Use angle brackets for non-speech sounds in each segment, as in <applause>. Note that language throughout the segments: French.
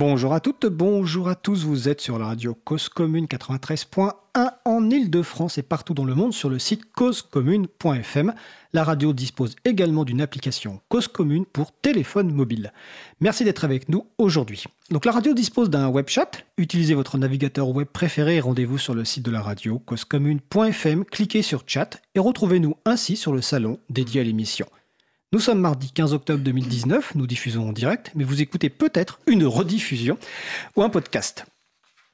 Bonjour à toutes, bonjour à tous, vous êtes sur la radio Cause Commune 93.1 en Ile-de-France et partout dans le monde sur le site causecommune.fm. La radio dispose également d'une application Cause Commune pour téléphone mobile. Merci d'être avec nous aujourd'hui. Donc la radio dispose d'un web chat, utilisez votre navigateur web préféré et rendez-vous sur le site de la radio causecommune.fm, cliquez sur chat et retrouvez-nous ainsi sur le salon dédié à l'émission. Nous sommes mardi 15 octobre 2019, nous diffusons en direct, mais vous écoutez peut-être une rediffusion ou un podcast.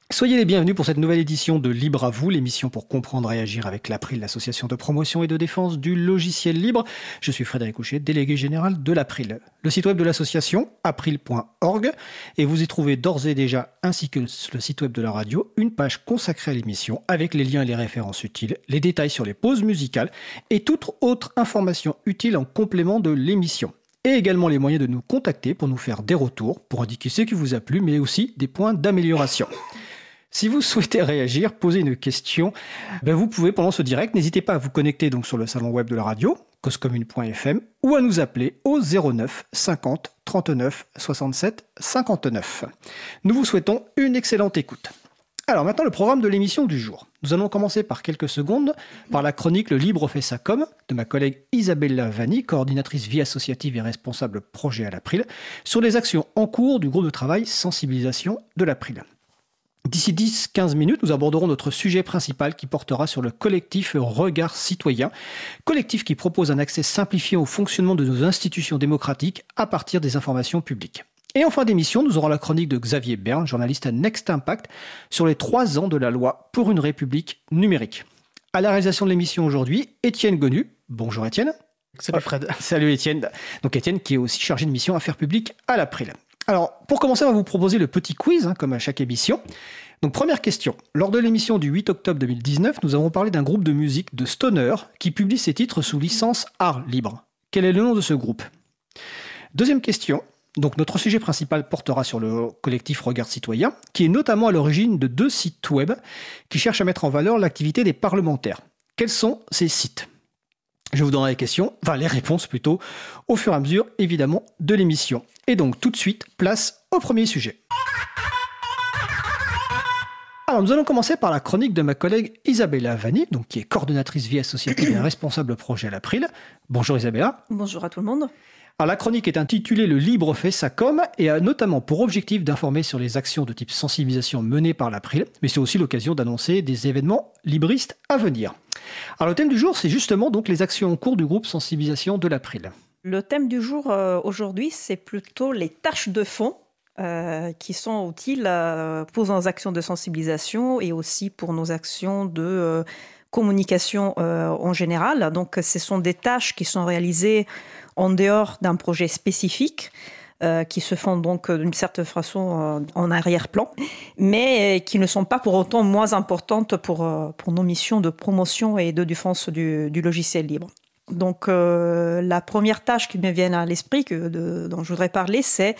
Soyez les bienvenus pour cette nouvelle édition de Libre à vous, l'émission pour comprendre et agir avec l'April, l'association de promotion et de défense du logiciel libre. Je suis Frédéric Couchet, délégué général de l'April. Le site web de l'association, april.org, et vous y trouvez d'ores et déjà, ainsi que le site web de la radio, une page consacrée à l'émission avec les liens et les références utiles, les détails sur les pauses musicales et toute autre information utile en complément de l'émission et également les moyens de nous contacter pour nous faire des retours, pour indiquer ce qui vous a plu, mais aussi des points d'amélioration. Si vous souhaitez réagir, poser une question, ben vous pouvez pendant ce direct, n'hésitez pas à vous connecter donc sur le salon web de la radio, causecommune.fm, ou à nous appeler au 09 50 39 67 59. Nous vous souhaitons une excellente écoute. Alors maintenant le programme de l'émission du jour. Nous allons commencer par quelques secondes par la chronique Le Libre fait sa com de ma collègue Isabella Vanni, coordinatrice vie associative et responsable projet à l'April, sur les actions en cours du groupe de travail sensibilisation de l'April. D'ici 10-15 minutes, nous aborderons notre sujet principal qui portera sur le collectif Regard Citoyen, collectif qui propose un accès simplifié au fonctionnement de nos institutions démocratiques à partir des informations publiques. Et en fin d'émission, nous aurons la chronique de Xavier Bern, journaliste à Next Impact, sur les trois ans de la loi pour une république numérique. À la réalisation de l'émission aujourd'hui, Étienne Gonu. Bonjour Étienne. Salut Fred. Salut Étienne. Donc Étienne qui est aussi chargé de mission Affaires publiques à l'April. Alors, pour commencer, on va vous proposer le petit quiz, hein, comme à chaque émission. Donc, première question. Lors de l'émission du 8 octobre 2019, nous avons parlé d'un groupe de musique de stoner qui publie ses titres sous licence art libre. Quel est le nom de ce groupe? Deuxième question. Donc, notre sujet principal portera sur le collectif Regard Citoyen, qui est notamment à l'origine de deux sites web qui cherchent à mettre en valeur l'activité des parlementaires. Quels sont ces sites? Je vous donnerai les questions, enfin les réponses plutôt, au fur et à mesure évidemment de l'émission. Et donc tout de suite, place au premier sujet. Alors nous allons commencer par la chronique de ma collègue Isabella Vanni, donc qui est coordonnatrice vie associative et responsable projet à l'April. Bonjour Isabella. Bonjour à tout le monde. Alors, la chronique est intitulée Le libre fait sa com et a notamment pour objectif d'informer sur les actions de type sensibilisation menées par l'April, mais c'est aussi l'occasion d'annoncer des événements libristes à venir. Alors le thème du jour, c'est justement donc les actions en cours du groupe sensibilisation de l'April. Le thème du jour euh, aujourd'hui, c'est plutôt les tâches de fond euh, qui sont utiles euh, pour nos actions de sensibilisation et aussi pour nos actions de communication en général. Donc ce sont des tâches qui sont réalisées en dehors d'un projet spécifique. Qui se font donc d'une certaine façon en arrière-plan, mais qui ne sont pas pour autant moins importantes pour, nos missions de promotion et de défense du, logiciel libre. Donc euh, la première tâche qui me vient à l'esprit dont je voudrais parler, c'est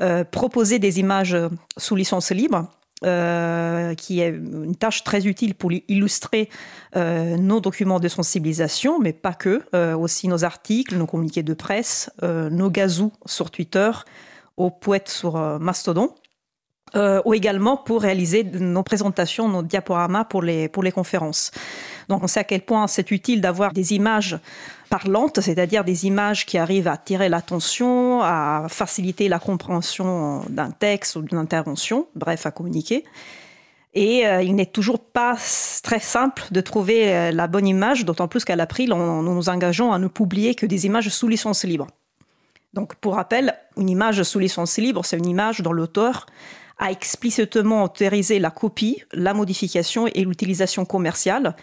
euh, proposer des images sous licence libre. Euh, qui est une tâche très utile pour illustrer nos documents de sensibilisation, mais pas que, aussi nos articles, nos communiqués de presse, nos gazous sur Twitter, aux poètes sur Mastodon. ou également pour réaliser nos présentations, nos diaporamas pour les, pour les conférences. Donc on sait à quel point c'est utile d'avoir des images parlantes, c'est-à-dire des images qui arrivent à attirer l'attention, à faciliter la compréhension d'un texte ou d'une intervention, bref, à communiquer. Et euh, il n'est toujours pas très simple de trouver euh, la bonne image, d'autant plus qu'à l'April, nous nous engageons à ne publier que des images sous licence libre. Donc, pour rappel, une image sous licence libre, c'est une image dont l'auteur a explicitement autorisé la copie, la modification et l'utilisation commerciale,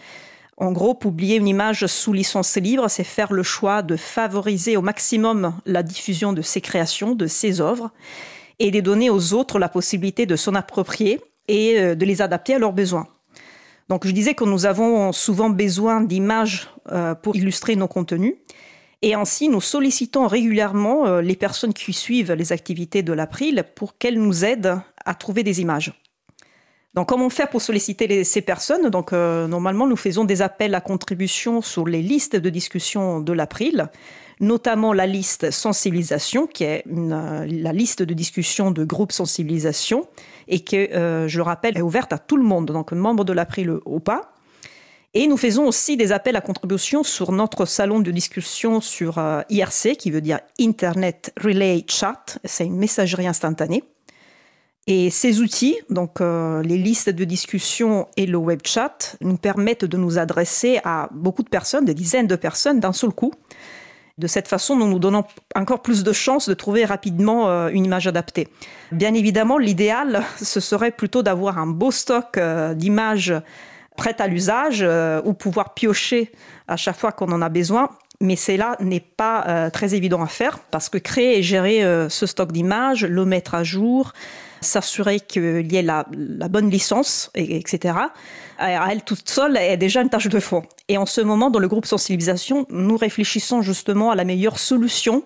en gros, publier une image sous licence libre, c'est faire le choix de favoriser au maximum la diffusion de ses créations, de ses œuvres, et de donner aux autres la possibilité de s'en approprier et euh, de les adapter à leurs besoins. Donc je disais que nous avons souvent besoin d'images euh, pour illustrer nos contenus. Et ainsi, nous sollicitons régulièrement euh, les personnes qui suivent les activités de l'April pour qu'elles nous aident à trouver des images. Donc, comment faire pour solliciter ces personnes? Donc, euh, normalement, nous faisons des appels à contribution sur les listes de discussion de l'April, notamment la liste sensibilisation, qui est euh, la liste de discussion de groupes sensibilisation, et qui, je le rappelle, est ouverte à tout le monde, donc membre de l'April ou pas. Et nous faisons aussi des appels à contribution sur notre salon de discussion sur euh, IRC, qui veut dire Internet Relay Chat. C'est une messagerie instantanée. Et ces outils, donc euh, les listes de discussion et le web chat, nous permettent de nous adresser à beaucoup de personnes, des dizaines de personnes d'un seul coup. De cette façon, nous nous donnons encore plus de chances de trouver rapidement euh, une image adaptée. Bien évidemment, l'idéal, ce serait plutôt d'avoir un beau stock d'images prête à l'usage euh, ou pouvoir piocher à chaque fois qu'on en a besoin. Mais cela n'est pas euh, très évident à faire parce que créer et gérer euh, ce stock d'images, le mettre à jour, s'assurer qu'il y ait la, bonne licence, et, etc., à elle toute seule est déjà une tâche de fond. Et en ce moment, dans le groupe sensibilisation, nous réfléchissons justement à la meilleure solution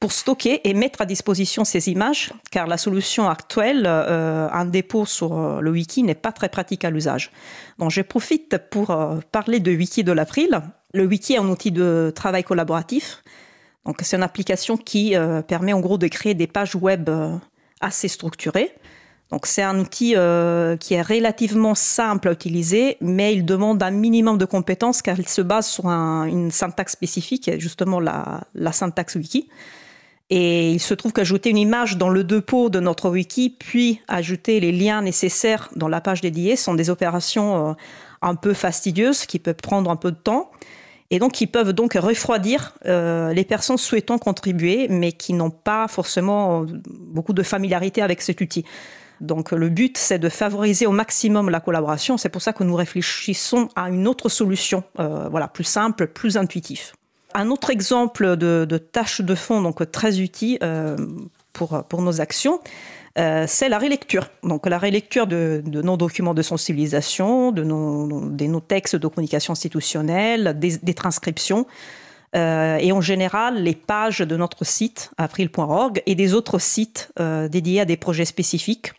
pour stocker et mettre à disposition ces images, car la solution actuelle, euh, un dépôt sur le wiki, n'est pas très pratique à l'usage. Donc je profite pour parler de Wiki de l'April. Le wiki est un outil de travail collaboratif. Donc c'est une application qui permet en gros de créer des pages web assez structurées. Donc c'est un outil qui est relativement simple à utiliser, mais il demande un minimum de compétences car il se base sur une syntaxe spécifique, justement la, la syntaxe wiki. Et il se trouve qu'ajouter une image dans le dépôt de notre wiki, puis ajouter les liens nécessaires dans la page dédiée sont des opérations euh, un peu fastidieuses qui peuvent prendre un peu de temps et donc qui peuvent donc refroidir euh, les personnes souhaitant contribuer mais qui n'ont pas forcément euh, beaucoup de familiarité avec cet outil. Donc le but, c'est de favoriser au maximum la collaboration. C'est pour ça que nous réfléchissons à une autre solution, voilà, plus simple, plus intuitive. Un autre exemple de, tâche de fond, donc très utile euh, pour, pour nos actions, euh, c'est la rélecture. Donc la rélecture de, nos documents de sensibilisation, de nos, textes de communication institutionnelle, des, transcriptions. Euh, et en général les pages de notre site april.org et des autres sites dédiés à des projets spécifiques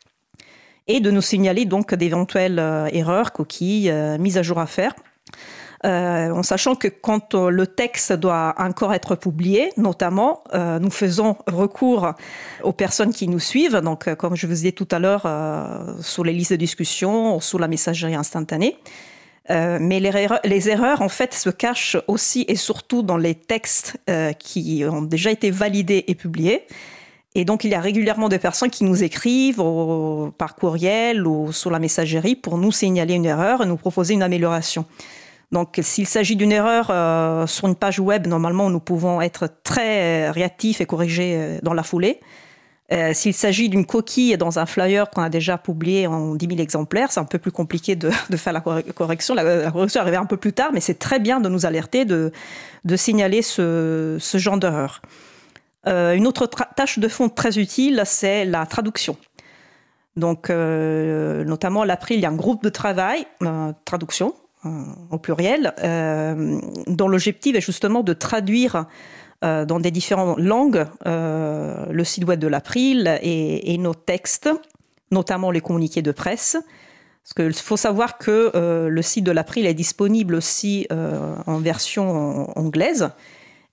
et de nous signaler donc d'éventuelles erreurs, coquilles, mises à jour à faire. Euh, en sachant que quand euh, le texte doit encore être publié, notamment, euh, nous faisons recours aux personnes qui nous suivent, donc comme je vous disais tout à l'heure, sur les listes de discussion, sur la messagerie instantanée. mais les erreurs, en fait, se cachent aussi et surtout dans les textes qui ont déjà été validés et publiés. Et donc, il y a régulièrement des personnes qui nous écrivent par courriel ou sur la messagerie pour nous signaler une erreur et nous proposer une amélioration. Donc, s'il s'agit d'une erreur euh, sur une page web, normalement, nous pouvons être très réactifs et corriger euh, dans la foulée. Euh, s'il s'agit d'une coquille dans un flyer qu'on a déjà publié en 10 000 exemplaires, c'est un peu plus compliqué de, <laughs> faire la correction. La, correction arrivera un peu plus tard, mais c'est très bien de nous alerter, de, signaler ce, genre d'erreur. une autre tâche de fond très utile, c'est la traduction. Donc, notamment à l'April, il y a un groupe de travail, traduction, euh, au pluriel, euh, dont l'objectif est justement de traduire euh, dans des différentes langues le site web de l'April et, nos textes, notamment les communiqués de presse. Parce qu'il faut savoir que le site de l'April est disponible aussi en version anglaise.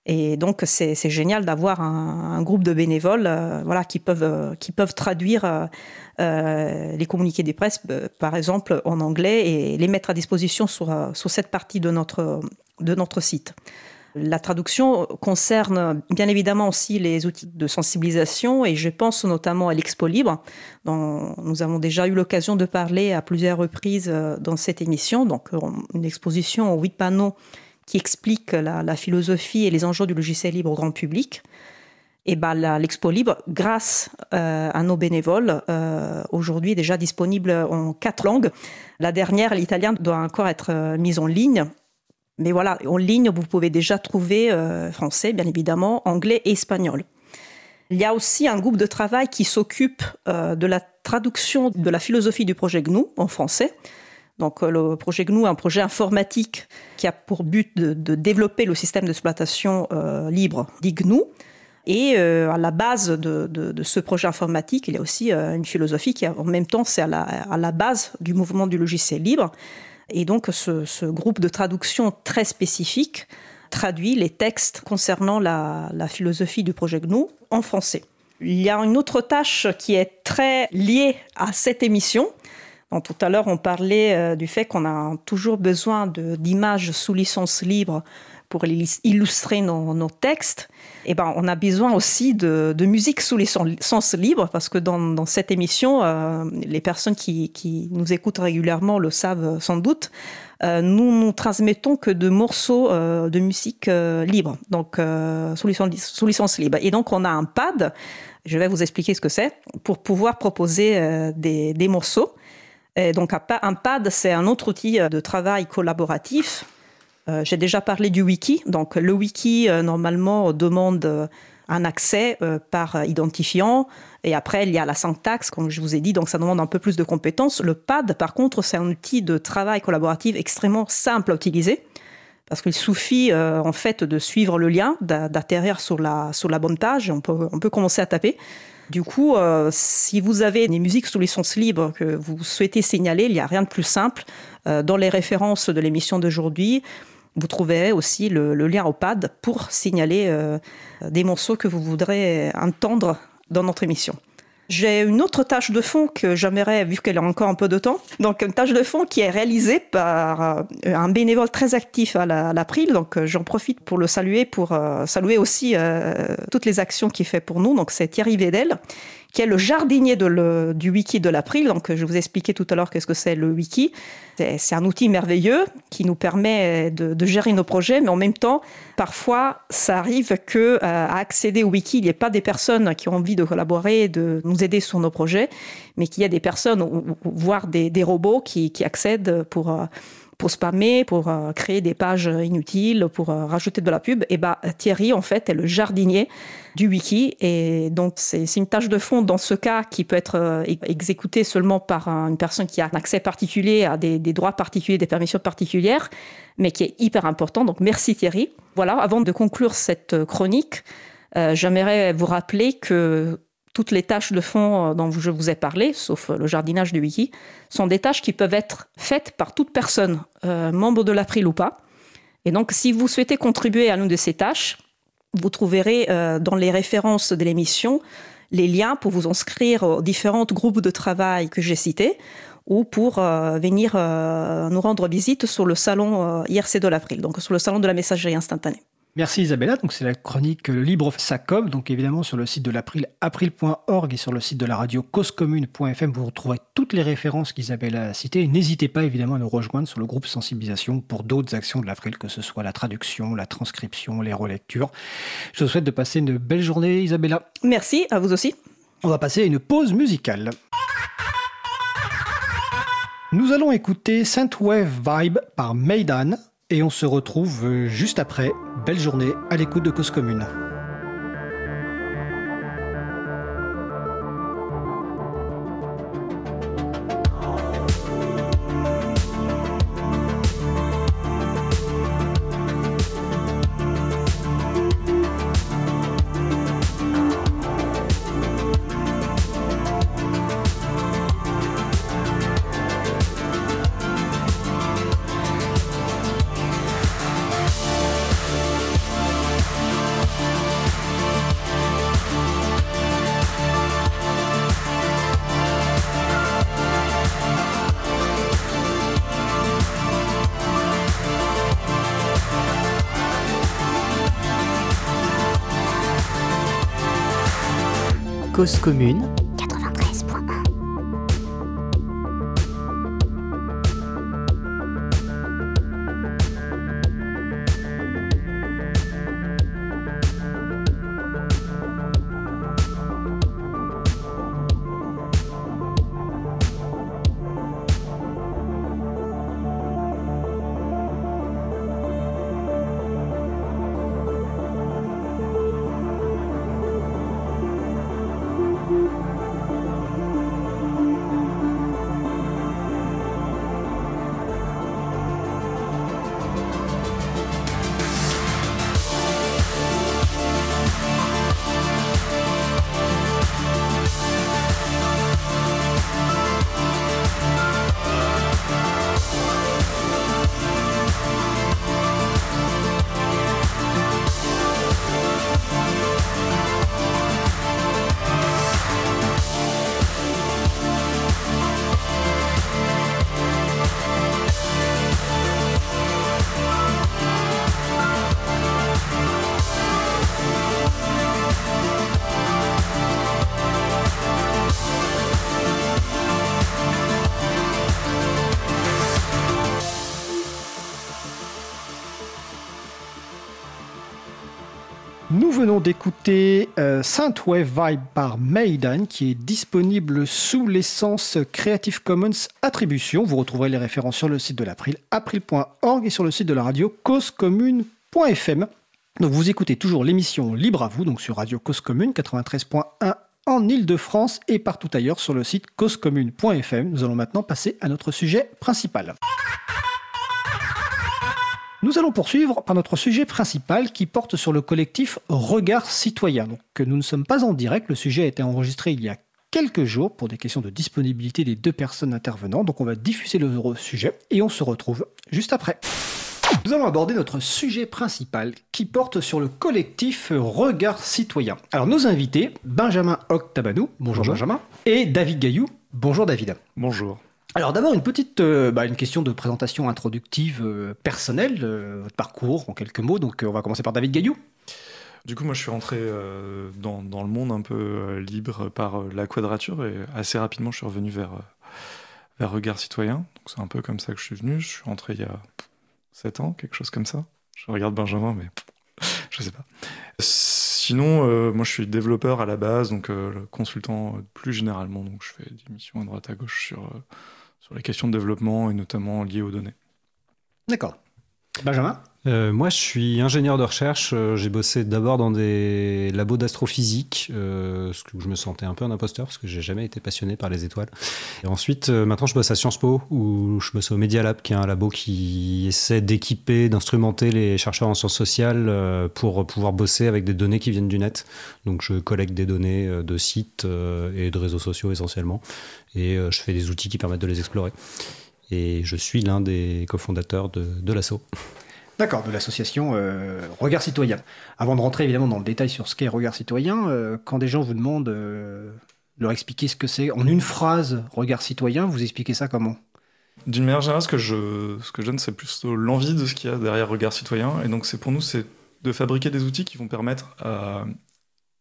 Et donc, c'est génial d'avoir un, groupe de bénévoles voilà, qui, peuvent, qui peuvent traduire euh, les communiqués des presses, euh, par exemple, en anglais, et les mettre à disposition sur, euh, sur cette partie de notre, de notre site. La traduction concerne bien évidemment aussi les outils de sensibilisation et je pense notamment à l'Expo Libre, dont nous avons déjà eu l'occasion de parler à plusieurs reprises dans cette émission. Donc, une exposition en huit panneaux qui explique la, philosophie et les enjeux du logiciel libre au grand public et ben, l'Expo Libre, grâce euh, à nos bénévoles, euh, aujourd'hui déjà disponible en quatre langues. La dernière, l'italien, doit encore être euh, mise en ligne. Mais voilà, en ligne, vous pouvez déjà trouver français, bien évidemment, anglais et espagnol. Il y a aussi un groupe de travail qui s'occupe de la traduction de la philosophie du projet GNU en français. Donc le projet GNU est un projet informatique qui a pour but de, développer le système d'exploitation libre dit GNU. Et à la base de, ce projet informatique, il y a aussi une philosophie qui, en même temps, c'est à la, à la, base du mouvement du logiciel libre. Et donc, ce, groupe de traduction très spécifique traduit les textes concernant la, philosophie du projet GNU en français. Il y a une autre tâche qui est très liée à cette émission. Tout à l'heure, on parlait euh, du fait qu'on a toujours besoin d'images sous licence libre pour illustrer nos, textes, et eh ben, on a besoin aussi de, musique sous les sens libres, parce que dans, cette émission, euh, les personnes qui, nous écoutent régulièrement le savent sans doute, euh, nous nous transmettons que de morceaux de musique libre, donc sous, licence libre. Et donc on a un pad, je vais vous expliquer ce que c'est, pour pouvoir proposer des, morceaux. Donc un pad, c'est un autre outil de travail collaboratif euh, j'ai déjà parlé du wiki. Donc le wiki, euh, normalement, demande euh, un accès par identifiant. Et après, il y a la syntaxe, comme je vous ai dit, donc ça demande un peu plus de compétences. Le PAD, par contre, c'est un outil de travail collaboratif extrêmement simple à utiliser. Parce qu'il suffit en fait de suivre le lien, d'atterrir sur la, sur la bonne page, on peut, on peut commencer à taper. Du coup, si vous avez des musiques sous licence libre que vous souhaitez signaler, il n'y a rien de plus simple. dans les références de l'émission d'aujourd'hui, vous trouverez aussi le, lien au pad pour signaler euh, des morceaux que vous voudrez entendre dans notre émission. J'ai une autre tâche de fond que j'aimerais, vu qu'elle a encore un peu de temps. Donc, une tâche de fond qui est réalisée par euh, un bénévole très actif à l'April. Donc, euh, j'en profite pour le saluer, pour saluer aussi toutes les actions qu'il fait pour nous. Donc, c'est Thierry Vedel, qui est le jardinier du wiki de l'April. Donc, je vous ai expliqué tout à l'heure qu'est-ce que c'est le wiki. C'est un outil merveilleux qui nous permet de, gérer nos projets, mais en même temps, parfois, ça arrive que euh, à accéder au wiki, il n'y ait pas des personnes qui ont envie de collaborer, de nous aider sur nos projets, mais qu'il y a des personnes, voire des, robots qui, accèdent pour euh, pour spammer, pour euh, créer des pages inutiles, pour rajouter de la pub, et bah Thierry en fait est le jardinier du wiki. Et donc, c'est une tâche de fond dans ce cas qui peut être euh, exécutée seulement par une personne qui a un accès particulier à des, droits particuliers, des permissions particulières, mais qui est hyper important. Donc, merci Thierry. Voilà, avant de conclure cette chronique, euh, j'aimerais vous rappeler que toutes les tâches de fond euh, dont je vous ai parlé, sauf le jardinage du wiki, sont des tâches qui peuvent être faites par toute personne, membre de l'April ou pas. Et donc, si vous souhaitez contribuer à l'une de ces tâches, vous trouverez euh, dans les références de l'émission les liens pour vous inscrire aux différents groupes de travail que j'ai cités ou pour euh, venir euh, nous rendre visite sur le salon IRC de l'April, donc sur le salon de la messagerie instantanée. Merci Isabella. Donc c'est la chronique Libre Sacom. Donc évidemment sur le site de l'April, april.org et sur le site de la radio causecommune.fm, vous retrouverez toutes les références qu'Isabella a citées. N'hésitez pas évidemment à nous rejoindre sur le groupe sensibilisation pour d'autres actions de l'April, que ce soit la traduction, la transcription, les relectures. Je vous souhaite de passer une belle journée Isabella. Merci, à vous aussi. On va passer à une pause musicale. Nous allons écouter Saint Wave Vibe par Maidan et on se retrouve juste après. Belle journée à l'écoute de Cause Commune. Cause commune d'écouter euh, Wave Vibe par Maiden qui est disponible sous l'essence Creative Commons Attribution. Vous retrouverez les références sur le site de l'April, april.org et sur le site de la radio causecommune.fm. Donc vous écoutez toujours l'émission Libre à vous, donc sur Radio Cause Commune 93.1 en Ile-de-France et partout ailleurs sur le site causecommune.fm. Nous allons maintenant passer à notre sujet principal. Nous allons poursuivre par notre sujet principal qui porte sur le collectif Regard Citoyen. Donc, nous ne sommes pas en direct, le sujet a été enregistré il y a quelques jours pour des questions de disponibilité des deux personnes intervenantes. Donc on va diffuser le sujet et on se retrouve juste après. Nous allons aborder notre sujet principal qui porte sur le collectif Regard Citoyen. Alors nos invités, Benjamin Octabanou, bonjour, bonjour. Benjamin, et David Gaillou, bonjour David. Bonjour. Alors d'abord une petite euh, bah, une question de présentation introductive euh, personnelle, euh, votre parcours en quelques mots. Donc on va commencer par David Gaillou. Du coup moi je suis rentré dans, dans, le monde un peu libre par la quadrature et assez rapidement je suis revenu vers, vers Regard Citoyen. Donc c'est un peu comme ça que je suis venu. Je suis rentré il y a 7 ans, quelque chose comme ça. Je regarde Benjamin mais <laughs> je sais pas. Sinon, moi je suis développeur à la base, donc consultant plus généralement, donc je fais des missions à droite à gauche sur sur les questions de développement et notamment liées aux données. D'accord. Benjamin? Euh, moi, je suis ingénieur de recherche. Euh, j'ai bossé d'abord dans des labos d'astrophysique, euh, ce que je me sentais un peu un imposteur parce que j'ai jamais été passionné par les étoiles. Et ensuite, maintenant, je bosse à Sciences Po où je bosse au Media Lab, qui est un labo qui essaie d'équiper, d'instrumenter les chercheurs en sciences sociales pour pouvoir bosser avec des données qui viennent du net. Donc, je collecte des données de sites et de réseaux sociaux essentiellement, et je fais des outils qui permettent de les explorer. Et je suis l'un des cofondateurs de, de l'ASSO. D'accord, de l'association euh, Regard Citoyen. Avant de rentrer évidemment dans le détail sur ce qu'est Regard Citoyen, euh, quand des gens vous demandent euh, leur expliquer ce que c'est, en une phrase, Regard Citoyen, vous expliquez ça comment? D'une manière générale, ce que je, ce que je donne, c'est plutôt l'envie de ce qu'il y a derrière Regard Citoyen. Et donc, c'est pour nous, c'est de fabriquer des outils qui vont permettre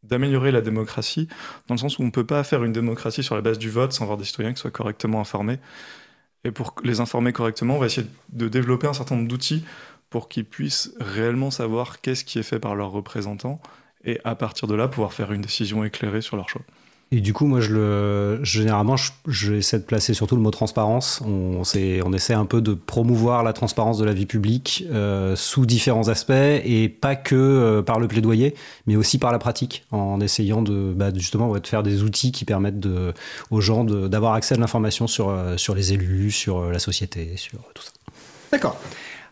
d'améliorer la démocratie, dans le sens où on ne peut pas faire une démocratie sur la base du vote sans avoir des citoyens qui soient correctement informés. Et pour les informer correctement, on va essayer de développer un certain nombre d'outils pour qu'ils puissent réellement savoir qu'est-ce qui est fait par leurs représentants et à partir de là pouvoir faire une décision éclairée sur leur choix. Et du coup, moi, je le, généralement, j'essaie de placer surtout le mot transparence. On, on essaie un peu de promouvoir la transparence de la vie publique euh, sous différents aspects et pas que euh, par le plaidoyer, mais aussi par la pratique, en essayant de bah, justement de faire des outils qui permettent de, aux gens d'avoir accès à l'information sur, euh, sur les élus, sur la société, sur tout ça. D'accord.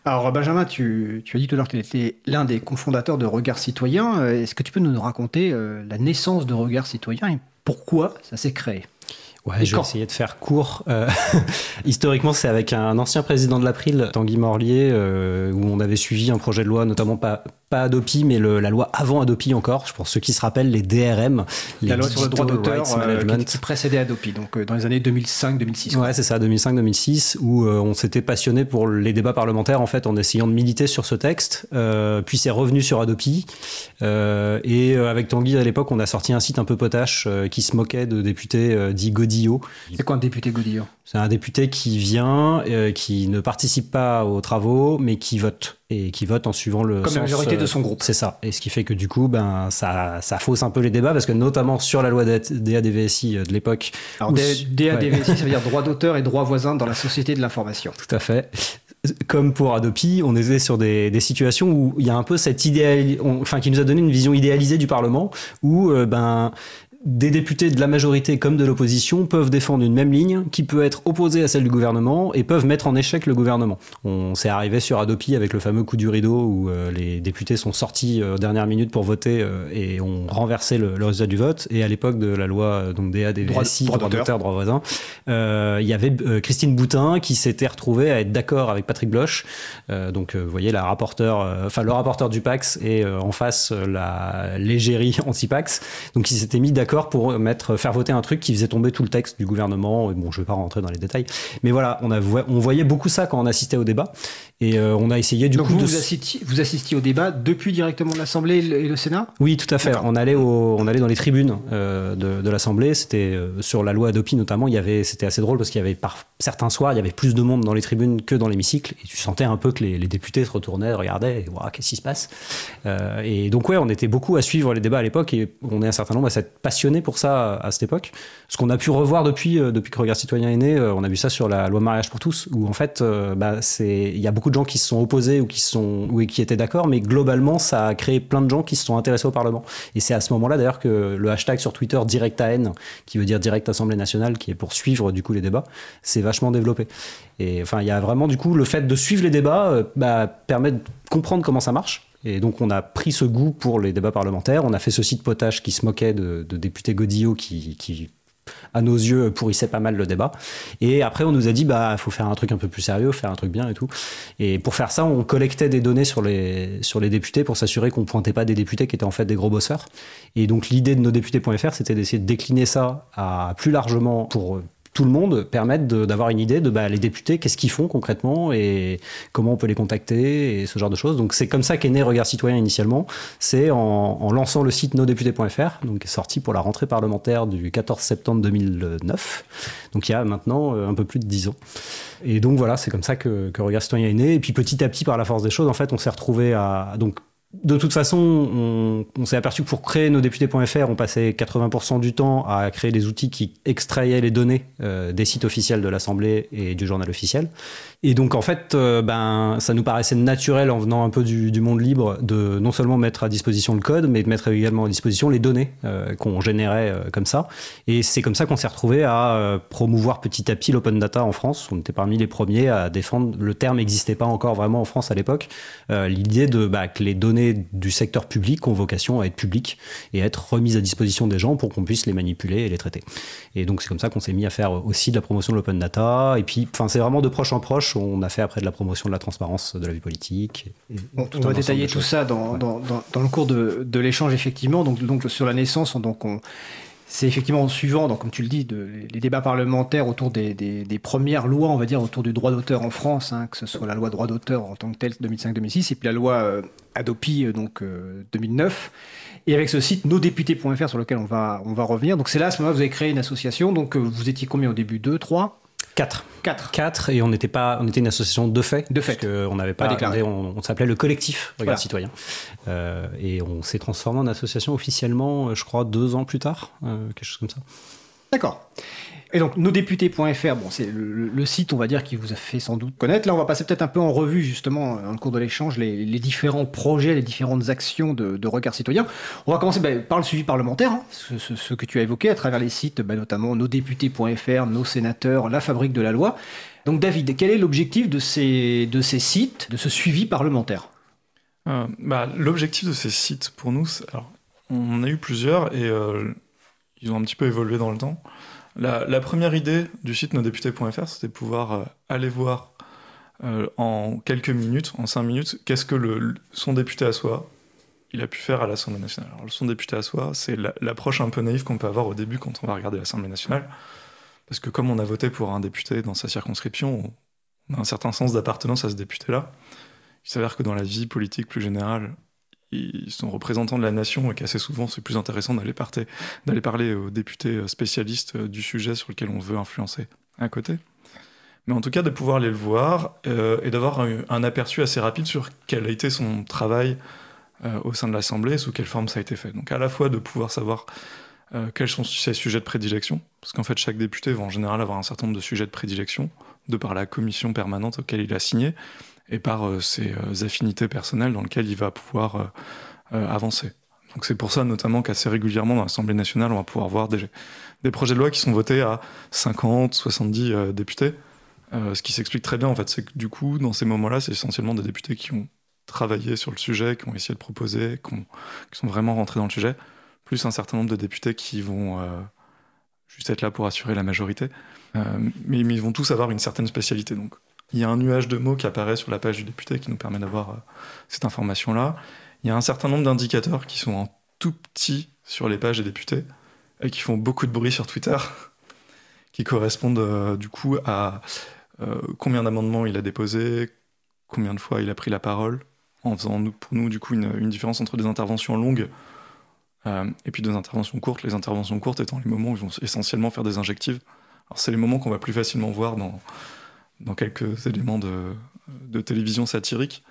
Alors Benjamin, tu, as dit tout à l'heure que tu étais l'un des cofondateurs de Regard Citoyen. Euh, est-ce que tu peux nous raconter euh, la naissance de Regard Citoyen et pourquoi ça s'est créé? Ouais, je vais essayer de faire court. Euh, <laughs> historiquement, c'est avec un ancien président de l'April, Tanguy Morlier, où on avait suivi un projet de loi, notamment pas, pas Adopi, mais la loi avant Adopi encore, pour ceux qui se rappellent, les DRM. Les la loi sur le droit d'auteur euh, qui, précédait Adopi, donc euh, dans les années 2005-2006. Ouais, c'est ça, 2005-2006, où euh, on s'était passionné pour les débats parlementaires, en fait, en essayant de militer sur ce texte. puis c'est revenu sur Adopi. et avec Tanguy, à l'époque, on a sorti un site un peu potache qui se moquait de députés dit Godillot. C'est quoi un député Godillot? C'est un député qui vient, qui ne participe pas aux travaux, mais qui vote et qui vote en suivant le Comme la majorité de son groupe. C'est ça. Et ce qui fait que du coup, ben, ça, ça fausse un peu les débats parce que notamment sur la loi DADVSI euh, de l'époque. Alors DADVSI, ça veut dire droit <laughs> d'auteur et droit voisin dans la société de l'information. Tout à fait. Comme pour Adopi, on était sur des, des situations où il y a un peu cette idée, enfin, qui nous a donné une vision idéalisée du Parlement, où euh, ben des députés de la majorité comme de l'opposition peuvent défendre une même ligne qui peut être opposée à celle du gouvernement et peuvent mettre en échec le gouvernement. On s'est arrivé sur Adopi avec le fameux coup du rideau où euh, les députés sont sortis euh, dernière minute pour voter euh, et ont renversé le, résultat du vote. Et à l'époque de la loi donc DA, droit, droit d'auteur, droit voisin, il y avait Christine Boutin qui s'était retrouvée à être d'accord avec Patrick Bloch. donc vous voyez la rapporteur, enfin le rapporteur du Pax et en face la l'égérie <laughs> anti-Pax. Donc ils s'étaient mis d'accord d'accord pour mettre, faire voter un truc qui faisait tomber tout le texte du gouvernement. Bon, je vais pas rentrer dans les détails, mais voilà, on, a, on voyait beaucoup ça quand on assistait au débat. Et euh, on a essayé du Donc coup vous, de... vous, assistiez, vous assistiez au débat depuis directement l'Assemblée et le Sénat? Oui, tout à fait. On allait, au, on allait dans les tribunes euh, de, de l'Assemblée. C'était euh, sur la loi Adopi notamment. Il y avait, c'était assez drôle parce qu'il y avait par certains soirs, il y avait plus de monde dans les tribunes que dans l'hémicycle, et tu sentais un peu que les, les députés se retournaient, regardaient, et qu'est-ce qui se passe? Et donc ouais, on était beaucoup à suivre les débats à l'époque, et on est un certain nombre à s'être pour ça à, cette époque. Ce qu'on a pu revoir depuis, euh, que Regard Citoyen est né, euh, on a vu ça sur la loi mariage pour tous, où en fait, euh, bah, il y a beaucoup de gens qui se sont opposés ou qui étaient d'accord, mais globalement, ça a créé plein de gens qui se sont intéressés au Parlement. Et c'est à ce moment-là d'ailleurs que le hashtag sur Twitter direct à N, qui veut dire direct Assemblée nationale, qui est pour suivre du coup les débats, s'est vachement développé. Et enfin, il y a vraiment du coup le fait de suivre les débats bah, permet de comprendre comment ça marche. Et donc on a pris ce goût pour les débats parlementaires. On a fait ce site potage qui se moquait de, de députés Godillot qui, qui à nos yeux, pourrissait pas mal le débat. Et après, on nous a dit, bah, faut faire un truc un peu plus sérieux, faire un truc bien et tout. Et pour faire ça, on collectait des données sur les, sur les députés pour s'assurer qu'on pointait pas des députés qui étaient en fait des gros bosseurs. Et donc, l'idée de nosdéputés.fr, c'était d'essayer de décliner ça à plus largement pour tout le monde permettre d'avoir une idée de bah, les députés, qu'est-ce qu'ils font concrètement et comment on peut les contacter et ce genre de choses. Donc c'est comme ça qu'est né Regard Citoyen initialement. C'est en, en, lançant le site nosdéputés.fr, donc sorti pour la rentrée parlementaire du 14 septembre 2009. Donc il y a maintenant un peu plus de 10 ans. Et donc voilà, c'est comme ça que, que Regard Citoyen est né. Et puis petit à petit, par la force des choses, en fait, on s'est retrouvé à donc de toute façon, on, s'est aperçu que pour créer nos députés.fr, on passait 80% du temps à créer des outils qui extrayaient les données euh, des sites officiels de l'Assemblée et du journal officiel. Et donc, en fait, euh, ben, ça nous paraissait naturel, en venant un peu du, monde libre, de non seulement mettre à disposition le code, mais de mettre également à disposition les données euh, qu'on générait comme ça. Et c'est comme ça qu'on s'est retrouvé à promouvoir petit à petit l'open data en France. On était parmi les premiers à défendre. Le terme n'existait pas encore vraiment en France à l'époque. L'idée de bah, que les données du secteur public ont vocation à être publiques et à être remises à disposition des gens pour qu'on puisse les manipuler et les traiter. Et donc, c'est comme ça qu'on s'est mis à faire aussi de la promotion de l'open data. Et puis, enfin, c'est vraiment de proche en proche on a fait après de la promotion de la transparence de la vie politique. Et, bon, on va détailler tout ça dans, ouais. dans, dans, dans, le cours de, de l'échange, effectivement. Donc, donc, sur la naissance, donc on, c'est effectivement en suivant, donc, comme tu le dis, les débats parlementaires autour des, des, des, premières lois, on va dire, autour du droit d'auteur en France, hein, que ce soit la loi droit d'auteur en tant que telle 2005-2006, et puis la loi euh, Adopi, euh, donc euh, 2009. Et avec ce site nosdéputés.fr sur lequel on va, on va revenir. Donc c'est là, à ce moment-là, vous avez créé une association. Donc euh, vous étiez combien au début? Deux, trois? 4. 4. 4 et on n'était pas on était une association de fait. De fait. on n'avait pas, pas déclaré. On, on s'appelait le collectif Regard voilà. Citoyen. Euh, et on s'est transformé en association officiellement, je crois, deux ans plus tard, euh, quelque chose comme ça. D'accord. Et donc, nosdéputés.fr, bon, c'est le, site, on va dire, qui vous a fait sans doute connaître. Là, on va passer peut-être un peu en revue, justement, dans le cours de l'échange, les, différents projets, les différentes actions de, de Regard Citoyen. On va commencer bah, par le suivi parlementaire, hein, ce, que tu as évoqué à travers les sites, bah, notamment nosdéputés.fr, nos sénateurs, la fabrique de la loi. Donc, David, quel est l'objectif de ces, de ces sites, de ce suivi parlementaire? Euh, bah, L'objectif de ces sites, pour nous, alors, on en a eu plusieurs et euh, ils ont un petit peu évolué dans le temps. La, première idée du site nosdéputés.fr, c'était de pouvoir euh, aller voir euh, en quelques minutes, en cinq minutes, qu'est-ce que le, son député à soi, il a pu faire à l'Assemblée nationale. Alors, son député à soi, c'est l'approche un peu naïve qu'on peut avoir au début quand on va regarder l'Assemblée nationale. Parce que comme on a voté pour un député dans sa circonscription, on a un certain sens d'appartenance à ce député-là. Il s'avère que dans la vie politique plus générale, ils sont représentants de la nation et qu'assez souvent c'est plus intéressant d'aller d'aller parler aux députés spécialistes du sujet sur lequel on veut influencer à côté. Mais en tout cas, de pouvoir aller le voir euh, et d'avoir un, aperçu assez rapide sur quel a été son travail euh, au sein de l'Assemblée, sous quelle forme ça a été fait. Donc à la fois de pouvoir savoir euh, quels sont ses sujets de prédilection, parce qu'en fait chaque député va en général avoir un certain nombre de sujets de prédilection, de par la commission permanente auquel il a signé, et par euh, ses euh, affinités personnelles dans lesquelles il va pouvoir euh, avancer. Donc c'est pour ça notamment qu'assez régulièrement dans l'Assemblée nationale, on va pouvoir voir des, projets de loi qui sont votés à 50, 70 euh, députés. ce qui s'explique très bien, en fait, c'est que du coup, dans ces moments-là, c'est essentiellement des députés qui ont travaillé sur le sujet, qui ont essayé de proposer, qui, ont, qui sont vraiment rentrés dans le sujet, plus un certain nombre de députés qui vont juste être là pour assurer la majorité. Mais, mais, ils vont tous avoir une certaine spécialité. Donc il y a un nuage de mots qui apparaît sur la page du député qui nous permet d'avoir euh, cette information-là. Il y a un certain nombre d'indicateurs qui sont en tout petit sur les pages des députés et qui font beaucoup de bruit sur Twitter, <laughs> qui correspondent du coup à combien d'amendements il a déposé, combien de fois il a pris la parole, en faisant pour nous du coup une, différence entre des interventions longues et puis des interventions courtes. Les interventions courtes étant les moments où ils vont essentiellement faire des injectives. Alors c'est les moments qu'on va plus facilement voir dans, dans quelques éléments de, télévision satirique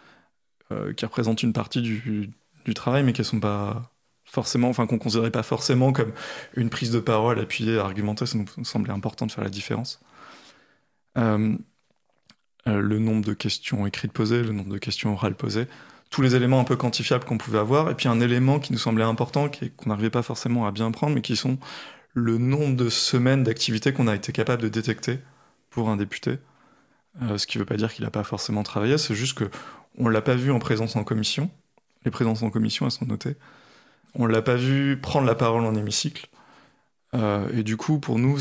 euh, qui représentent une partie du, travail, mais qui sont pas forcément, enfin qu'on considérait pas forcément comme une prise de parole appuyée, argumentée. Ça nous semblait important de faire la différence. Euh, euh, le nombre de questions écrites posées, le nombre de questions orales posées, tous les éléments un peu quantifiables qu'on pouvait avoir, et puis un élément qui nous semblait important, qu'on n'arrivait pas forcément à bien prendre, mais qui sont le nombre de semaines d'activité qu'on a été capable de détecter pour un député. Euh, ce qui ne veut pas dire qu'il n'a pas forcément travaillé, c'est juste qu'on ne l'a pas vu en présence en commission. Les présences en commission, elles sont notées. On ne l'a pas vu prendre la parole en hémicycle. Euh, et du coup, pour nous,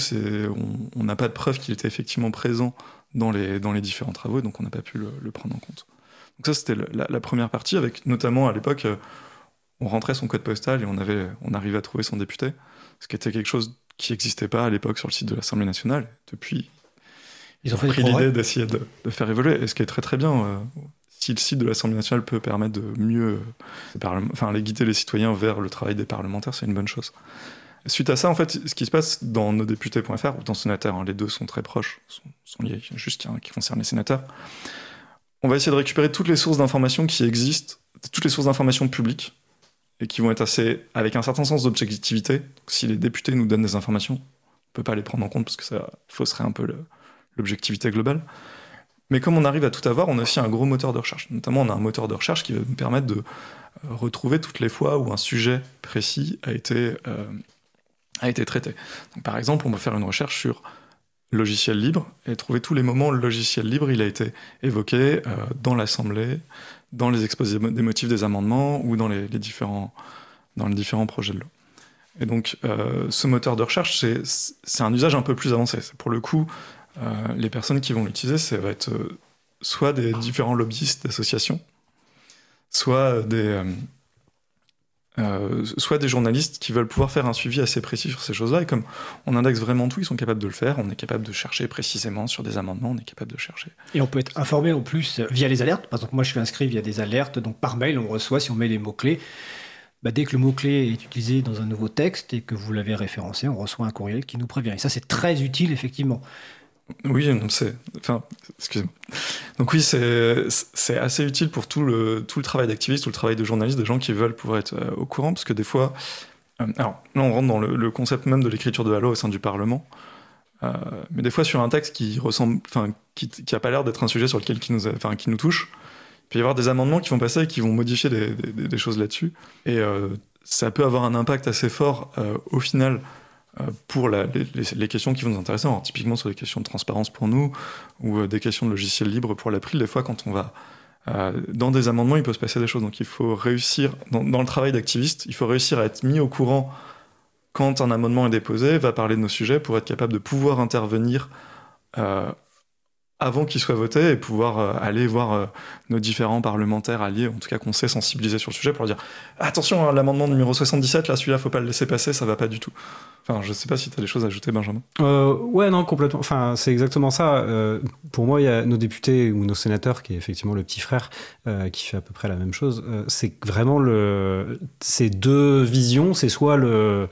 on n'a pas de preuve qu'il était effectivement présent dans les, différents travaux, donc on n'a pas pu le, prendre en compte. Donc ça, c'était la, première partie, avec notamment à l'époque, euh, on rentrait son code postal et on, on arrivait à trouver son député, ce qui était quelque chose qui n'existait pas à l'époque sur le site de l'Assemblée nationale. Depuis, ils ont pris l'idée d'essayer de, faire évoluer, et ce qui est très très bien. Euh, si le site de l'Assemblée nationale peut permettre de mieux euh, enfin, les guider les citoyens vers le travail des parlementaires, c'est une bonne chose. Suite à ça, en fait, ce qui se passe dans nosdéputés.fr ou dans sénateurs, hein, les deux sont très proches, sont, liés, juste un qui concerne les sénateurs. On va essayer de récupérer toutes les sources d'informations qui existent, toutes les sources d'informations publiques, et qui vont être assez, avec un certain sens d'objectivité. Si les députés nous donnent des informations, on ne peut pas les prendre en compte parce que ça fausserait un peu le, l'objectivité globale. Mais comme on arrive à tout avoir, on a aussi un gros moteur de recherche. Notamment, on a un moteur de recherche qui va nous permettre de euh, retrouver toutes les fois où un sujet précis a été, euh, a été traité. par exemple, on va faire une recherche sur logiciel libre et trouver tous les moments où le logiciel libre il a été évoqué euh, dans l'Assemblée, dans les exposés des motifs des amendements ou dans les, différents, dans les différents projets de loi. Et donc, ce moteur de recherche, c'est un usage un peu plus avancé. Pour le coup les personnes qui vont l'utiliser, ça va être euh, soit des différents lobbyistes d'associations, soit des, euh, soit des journalistes qui veulent pouvoir faire un suivi assez précis sur ces choses-là. Et comme on indexe vraiment tout, ils sont capables de le faire. On est capable de chercher précisément sur des amendements, on est capable de chercher. Et on peut être informé en plus via les alertes. Par exemple, moi, je suis inscrit via des alertes. Donc, par mail, on reçoit, si on met les mots-clés, bah, dès que le mot-clé est utilisé dans un nouveau texte et que vous l'avez référencé, on reçoit un courriel qui nous prévient. Et ça, c'est très utile, effectivement. Oui, c'est. Enfin, excusez-moi. Donc oui, c'est assez utile pour tout le, tout le travail d'activiste, tout le travail de journaliste, des gens qui veulent pouvoir être euh, au courant, parce que des fois. Euh, alors, là, on rentre dans le, concept même de l'écriture de la loi au sein du Parlement. Euh, mais des fois, sur un texte qui ressemble, enfin, qui, qui a pas l'air d'être un sujet sur lequel qui nous, enfin, qui nous touche, il peut y avoir des amendements qui vont passer et qui vont modifier des choses là-dessus. Et ça peut avoir un impact assez fort au final euh, pour les, questions qui vont nous intéresser, typiquement sur des questions de transparence pour nous, ou euh, des questions de logiciel libre pour l'April, des fois quand on va euh, dans des amendements, il peut se passer des choses. Donc il faut réussir, dans, le travail d'activiste, il faut réussir à être mis au courant quand un amendement est déposé, va parler de nos sujets pour être capable de pouvoir intervenir avant qu'il soit voté et pouvoir aller voir nos différents parlementaires alliés, en tout cas qu'on sait sensibiliser sur le sujet pour dire attention, hein, l'amendement numéro 77, là celui-là, faut pas le laisser passer, ça va pas du tout. Enfin, je sais pas si tu as des choses à ajouter, Benjamin. Euh, ouais, non, complètement. Enfin, c'est exactement ça. Euh, pour moi, il y a nos députés ou nos sénateurs, qui est effectivement le petit frère, euh, qui fait à peu près la même chose. Euh, c'est vraiment le, ces deux visions. C'est soit le,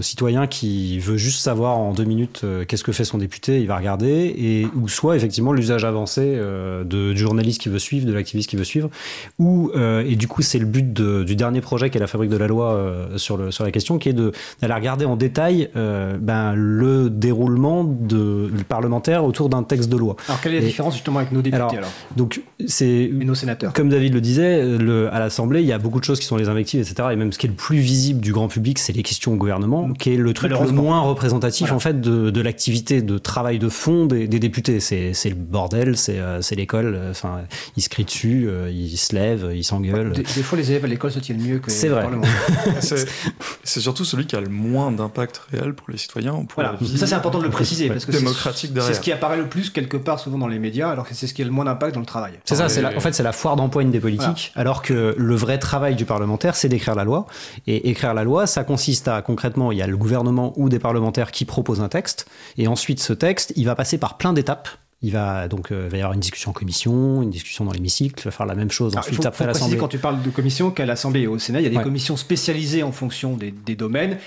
citoyen qui veut juste savoir en deux minutes qu'est-ce que fait son député, il va regarder, et ou soit effectivement l'usage avancé de, du journaliste qui veut suivre, de l'activiste qui veut suivre, ou et du coup c'est le but de, du dernier projet qui est la fabrique de la loi sur, la question, qui est d'aller regarder en détail ben, le déroulement de, parlementaire autour d'un texte de loi. Alors quelle est la différence justement avec nos députés alors, Donc c'est nos sénateurs. Comme David le disait, le, à l'Assemblée il y a beaucoup de choses qui sont les invectives, etc. Et même ce qui est le plus visible du grand public, c'est les questions au gouvernement qui est le truc le moins représentatif en fait de, de l'activité de travail de fond des, des députés. C'est, c'est le bordel, c'est, euh, c'est l'école. Euh, enfin, ils se crient dessus, euh, ils se lèvent, ils s'engueulent. Des, des, fois, les élèves à l'école se tiennent mieux que c'est vrai. <laughs> <laughs> c'est surtout celui qui a le moins d'impact impact réel pour les citoyens. Pour voilà. Ça, c'est important de le préciser parce que démocratique c'est ce qui apparaît le plus quelque part souvent dans les médias, alors que c'est ce qui a le moins d'impact dans le travail. C'est ça, c'est en fait, c'est la foire d'empoigne des politiques, alors que le vrai travail du parlementaire, c'est d'écrire la loi. Et écrire la loi, ça consiste à concrètement, il y a le gouvernement ou des parlementaires qui proposent un texte, et ensuite ce texte, il va passer par plein d'étapes il va donc euh, va y avoir une discussion en commission, une discussion dans l'hémicycle, il va faire la même chose ensuite il faut, après l'Assemblée. Quand tu parles de commission, qu'à l'Assemblée et au Sénat, il y a des commissions spécialisées en fonction des, des, domaines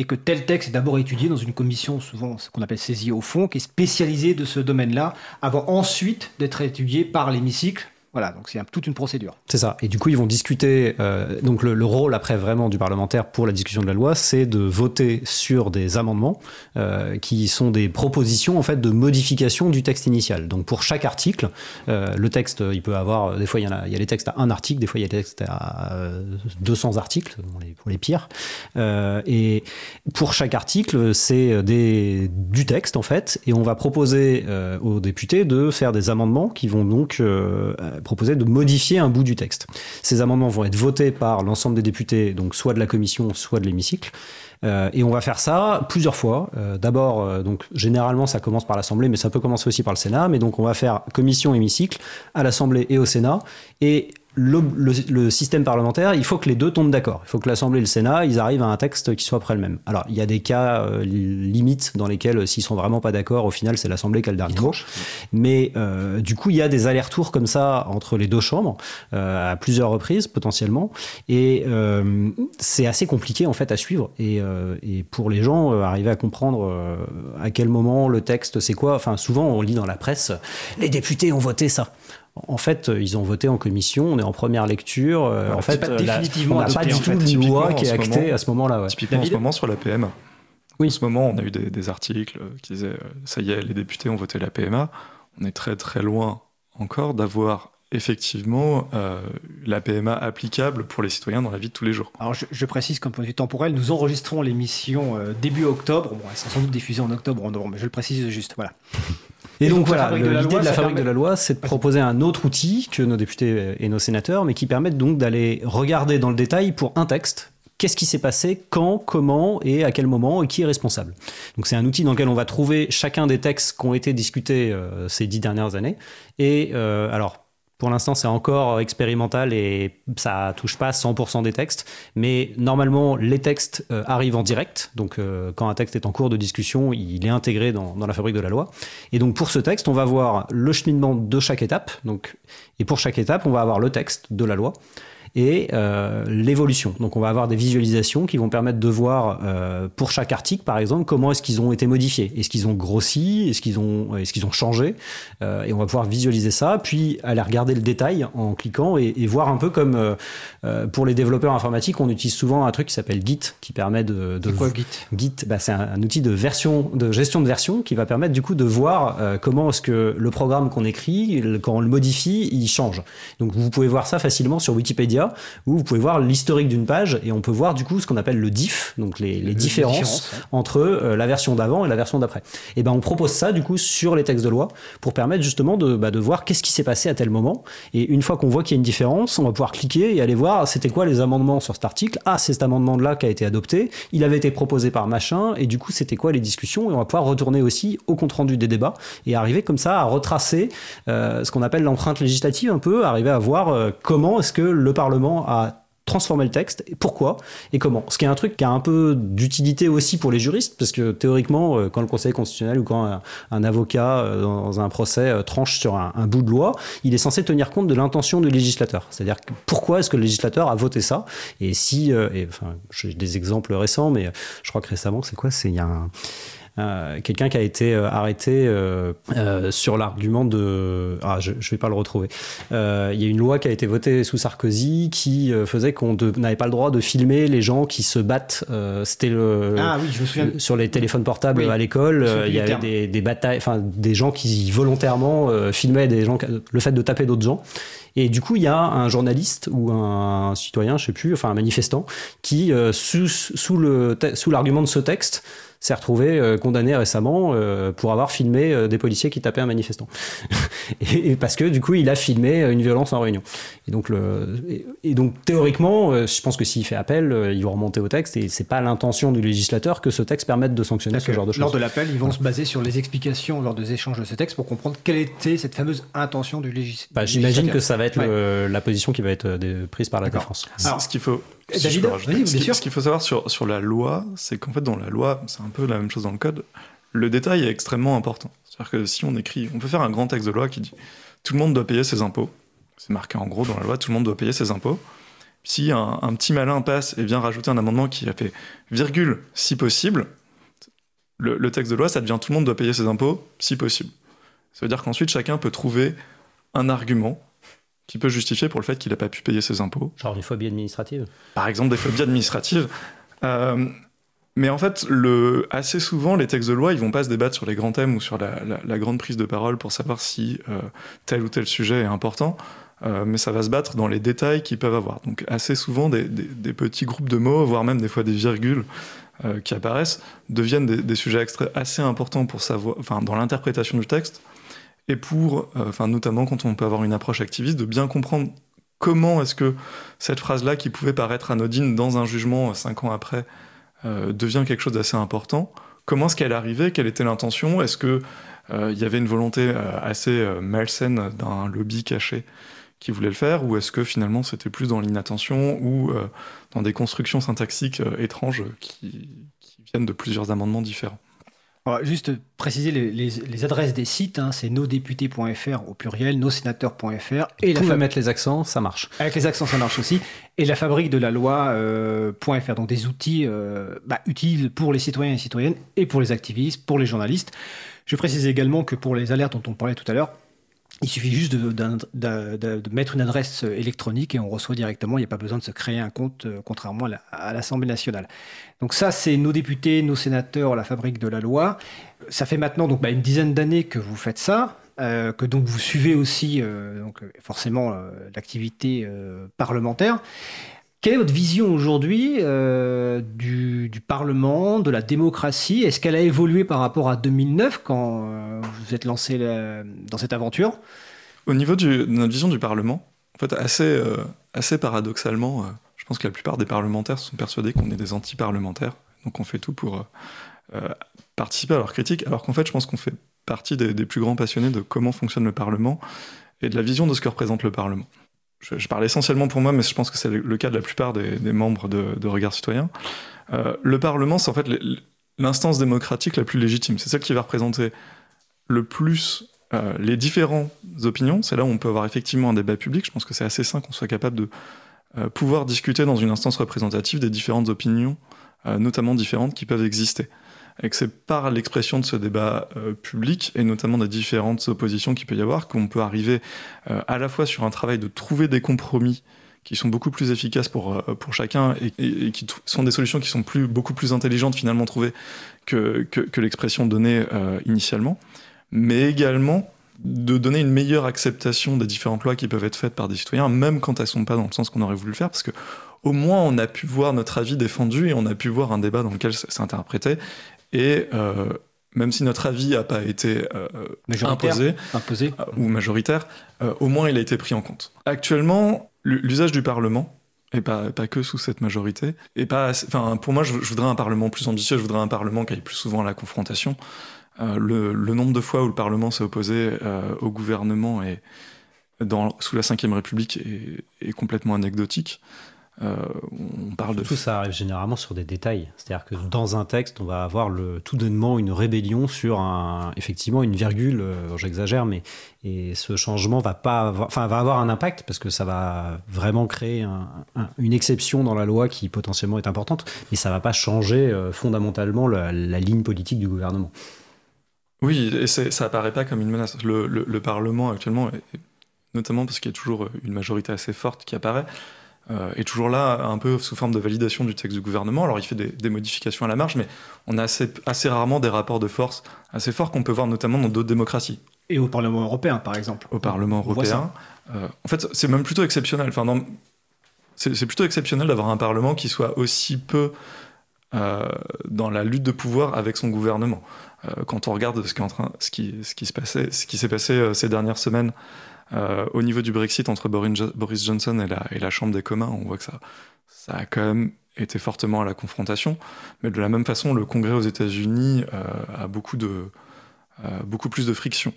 et que tel texte est d'abord étudié dans une commission, souvent ce qu'on appelle saisie au fond, qui est spécialisée de ce domaine-là, avant ensuite d'être étudié par l'hémicycle voilà, donc c'est toute une procédure. C'est ça. Et du coup, ils vont discuter. Euh, donc le, rôle après vraiment du parlementaire pour la discussion de la loi, c'est de voter sur des amendements euh, qui sont des propositions en fait de modification du texte initial. Donc pour chaque article, euh, le texte, il peut avoir des fois il y, a, il y a les textes à un article, des fois il y a des textes à 200 articles pour les, pour les pires. et pour chaque article, c'est du texte en fait, et on va proposer aux députés de faire des amendements qui vont donc proposer de modifier un bout du texte. Ces amendements vont être votés par l'ensemble des députés, donc soit de la commission, soit de l'hémicycle. Euh, et on va faire ça plusieurs fois. Euh, d'abord, euh, donc généralement ça commence par l'Assemblée, mais ça peut commencer aussi par le Sénat. Mais donc on va faire commission, hémicycle à l'Assemblée et au Sénat. Et le, système parlementaire, il faut que les deux tombent d'accord. Il faut que l'Assemblée et le Sénat, ils arrivent à un texte qui soit près le même. Alors, il y a des cas euh, limites dans lesquels, euh, s'ils sont vraiment pas d'accord, au final, c'est l'Assemblée qui a le dernier mot. Mais euh, du coup, il y a des allers-retours comme ça entre les deux chambres, à plusieurs reprises potentiellement. Et c'est assez compliqué, en fait, à suivre. Et, et pour les gens, arriver à comprendre à quel moment le texte, c'est quoi. Enfin, souvent, on lit dans la presse, les députés ont voté ça. En fait, euh, ils ont voté en commission, on est en première lecture. Euh, en fait, pas définitivement on n'a pas du tout de loi qui est actée à ce moment-là. Typiquement en ce moment sur la PMA. Oui. En ce moment, on a eu des, articles qui disaient ça y est, les députés ont voté la PMA. On est très très loin encore d'avoir effectivement euh, la PMA applicable pour les citoyens dans la vie de tous les jours. Alors je, précise qu'un point de vue temporel, nous enregistrons l'émission début octobre. Bon, elle sera sans doute diffusée en octobre en novembre, mais je le précise juste. Voilà. Et, donc, voilà, l'idée de la fabrique de la loi, c'est de proposer un autre outil que nos députés et nos sénateurs, mais qui permettent donc d'aller regarder dans le détail pour un texte qu'est-ce qui s'est passé, quand, comment et à quel moment et qui est responsable. Donc c'est un outil dans lequel on va trouver chacun des textes qui ont été discutés euh, ces dix dernières années. Et euh, alors pour l'instant, c'est encore expérimental et ça touche pas 100% des textes. Mais normalement, les textes euh, arrivent en direct. Donc, euh, quand un texte est en cours de discussion, il est intégré dans, la fabrique de la loi. Et donc, pour ce texte, on va voir le cheminement de chaque étape. Donc, et pour chaque étape, on va avoir le texte de la loi et euh, l'évolution. Donc on va avoir des visualisations qui vont permettre de voir euh, pour chaque article, par exemple, comment est-ce qu'ils ont été modifiés. Est-ce qu'ils ont grossi? Est-ce qu'ils ont, est qu'ils ont changé? Euh, Et on va pouvoir visualiser ça, puis aller regarder le détail en cliquant et, et voir un peu comme pour les développeurs informatiques, on utilise souvent un truc qui s'appelle Git, qui permet de... de quoi Git? Git, bah, c'est un, outil de version, de gestion de version qui va permettre du coup de voir comment est-ce que le programme qu'on écrit, quand on le modifie, il change. Donc vous pouvez voir ça facilement sur Wikipédia où vous pouvez voir l'historique d'une page et on peut voir du coup ce qu'on appelle le diff, donc les, différences entre euh, la version d'avant et la version d'après. Et ben on propose ça du coup sur les textes de loi pour permettre justement de, bah, de voir qu'est-ce qui s'est passé à tel moment. Et une fois qu'on voit qu'il y a une différence, on va pouvoir cliquer et aller voir c'était quoi les amendements sur cet article? Ah, c'est cet amendement-là qui a été adopté. Il avait été proposé par machin et du coup c'était quoi les discussions? Et on va pouvoir retourner aussi au compte rendu des débats et arriver comme ça à retracer euh, ce qu'on appelle l'empreinte législative un peu, arriver à voir euh, comment est-ce que le Parlement à transformer le texte, pourquoi et comment. Ce qui est un truc qui a un peu d'utilité aussi pour les juristes, parce que théoriquement, euh, quand le Conseil constitutionnel ou quand un, avocat euh, dans un procès euh, tranche sur un, bout de loi, il est censé tenir compte de l'intention du législateur. C'est-à-dire pourquoi est-ce que le législateur a voté ça Et si, et, j'ai des exemples récents, mais je crois que récemment, c'est quoi C'est euh, quelqu'un qui a été euh, arrêté euh, sur l'argument de... Ah, je ne vais pas le retrouver. Il y a une loi qui a été votée sous Sarkozy qui faisait qu'on n'avait pas le droit de filmer les gens qui se battent. C'était le... Ah oui, je me souviens. Sur les téléphones portables à l'école, il y avait des, des, batailles, enfin des gens qui volontairement filmaient des gens, le fait de taper d'autres gens. Et du coup, il y a un journaliste ou un citoyen, je sais plus, enfin un manifestant, qui, sous, sous l'argument de ce texte, s'est retrouvé condamné récemment pour avoir filmé des policiers qui tapaient un manifestant. <laughs> et, parce que du coup, il a filmé une violence en réunion. Et donc, le, et, donc théoriquement, je pense que s'il fait appel, il va remonter au texte et c'est pas l'intention du législateur que ce texte permette de sanctionner ce genre de choses. Lors de l'appel, ils vont se baser sur les explications lors des échanges de ce texte pour comprendre quelle était cette fameuse intention du, légis bah, J'imagine que ça va être la position qui va être euh, prise par la défense. Alors, ce qu'il faut, ce qu'il faut savoir sur, sur la loi, c'est qu'en fait, dans la loi, c'est un peu la même chose dans le code, le détail est extrêmement important. C'est-à-dire que si on écrit, on peut faire un grand texte de loi qui dit tout le monde doit payer ses impôts. C'est marqué en gros dans la loi, tout le monde doit payer ses impôts. Si un, un petit malin passe et vient rajouter un amendement qui a fait virgule si possible, le, le, texte de loi, ça devient tout le monde doit payer ses impôts si possible. Ça veut dire qu'ensuite chacun peut trouver un argument qui peut justifier pour le fait qu'il n'a pas pu payer ses impôts. Genre des phobies administratives Par exemple, des phobies administratives. Euh, mais en fait, le, assez souvent, les textes de loi, ils vont pas se débattre sur les grands thèmes ou sur la, la, grande prise de parole pour savoir si euh, tel ou tel sujet est important, euh, mais ça va se battre dans les détails qu'ils peuvent avoir. Donc assez souvent, des, des, des, petits groupes de mots, voire même des fois des virgules qui apparaissent, deviennent des, des sujets assez importants pour savoir, enfin, dans l'interprétation du texte, et pour, euh, enfin, notamment quand on peut avoir une approche activiste, de bien comprendre comment est-ce que cette phrase-là, qui pouvait paraître anodine dans un jugement euh, cinq ans après, euh, devient quelque chose d'assez important. Comment est-ce qu'elle arrivée? Quelle était l'intention? Est-ce qu'il il y avait une volonté assez malsaine d'un lobby caché qui voulait le faire? Ou est-ce que finalement c'était plus dans l'inattention ou dans des constructions syntaxiques étranges qui, viennent de plusieurs amendements différents? Juste préciser les, adresses des sites, hein, c'est nosdéputés.fr au pluriel, nossénateurs.fr. Et la mettre les accents, ça marche. Avec les accents, ça marche aussi. Et la fabrique de la loi.fr, euh, donc des outils euh, bah, utiles pour les citoyens et citoyennes et pour les activistes, pour les journalistes. Je précise également que pour les alertes dont on parlait tout à l'heure, il suffit juste de, mettre une adresse électronique et on reçoit directement. Il n'y a pas besoin de se créer un compte, euh, contrairement à l'Assemblée nationale. Donc ça, c'est nos députés, nos sénateurs, la fabrique de la loi. Ça fait maintenant donc bah, une dizaine d'années que vous faites ça. Euh, que donc vous suivez aussi euh, donc forcément l'activité parlementaire. Quelle est votre vision aujourd'hui euh, du, Parlement, de la démocratie? Est-ce qu'elle a évolué par rapport à 2009 quand euh, vous êtes lancé dans cette aventure? Au niveau de notre vision du Parlement, en fait, assez, euh, assez paradoxalement, je pense que la plupart des parlementaires sont persuadés qu'on est des anti-parlementaires, donc on fait tout pour participer à leur critique, alors qu'en fait, je pense qu'on fait partie des, des plus grands passionnés de comment fonctionne le Parlement et de la vision de ce que représente le Parlement je, parle essentiellement pour moi, mais je pense que c'est le, cas de la plupart des, membres de, de, Regard Citoyen. Euh, le Parlement, c'est en fait l'instance démocratique la plus légitime. C'est celle qui va représenter le plus euh, les différentes opinions. C'est là où on peut avoir effectivement un débat public. Je pense que c'est assez sain qu'on soit capable de euh, pouvoir discuter dans une instance représentative des différentes opinions, notamment différentes, qui peuvent exister et que c'est par l'expression de ce débat euh, public, et notamment des différentes oppositions qu'il peut y avoir, qu'on peut arriver euh, à la fois sur un travail de trouver des compromis qui sont beaucoup plus efficaces pour, euh, pour chacun et, qui sont des solutions qui sont plus, beaucoup plus intelligentes finalement trouvées que, que, l'expression donnée initialement, mais également de donner une meilleure acceptation des différentes lois qui peuvent être faites par des citoyens, même quand elles ne sont pas dans le sens qu'on aurait voulu le faire, parce que au moins on a pu voir notre avis défendu et on a pu voir un débat dans lequel c'est interprété et euh, même si notre avis n'a pas été euh, imposé, imposé, euh, ou majoritaire, au moins il a été pris en compte. Actuellement, l'usage du Parlement, et pas, pas, que sous cette majorité. Et pas, pour moi, je, voudrais un Parlement plus ambitieux, je voudrais un Parlement qui aille plus souvent à la confrontation. le, nombre de fois où le Parlement s'est opposé au gouvernement et dans, sous la Ve République est, est complètement anecdotique. Euh, on parle de... Tout ça arrive généralement sur des détails. C'est-à-dire que dans un texte, on va avoir le, tout donnement une rébellion sur un, effectivement une virgule, euh, j'exagère, mais et ce changement va pas avoir, enfin, va avoir un impact parce que ça va vraiment créer une exception dans la loi qui potentiellement est importante, mais ça va pas changer euh, fondamentalement la, ligne politique du gouvernement. Oui, et ça apparaît pas comme une menace. Le, le Parlement actuellement, notamment parce qu'il y a toujours une majorité assez forte qui apparaît, euh, est toujours là, un peu sous forme de validation du texte du gouvernement. Alors il fait des, modifications à la marge, mais on a assez, assez rarement des rapports de force assez forts qu'on peut voir notamment dans d'autres démocraties. Et au Parlement européen, par exemple. Au Parlement européen. Euh, en fait, c'est même plutôt exceptionnel. Enfin, c'est plutôt exceptionnel d'avoir un Parlement qui soit aussi peu dans la lutte de pouvoir avec son gouvernement. quand on regarde ce qui, en train, ce qui, ce qui se passait, ce qui s'est passé ces dernières semaines au niveau du Brexit entre Boris Johnson et la, Chambre des communs, on voit que ça, a quand même été fortement à la confrontation. Mais de la même façon, le Congrès aux États-Unis a beaucoup, de, beaucoup plus de friction.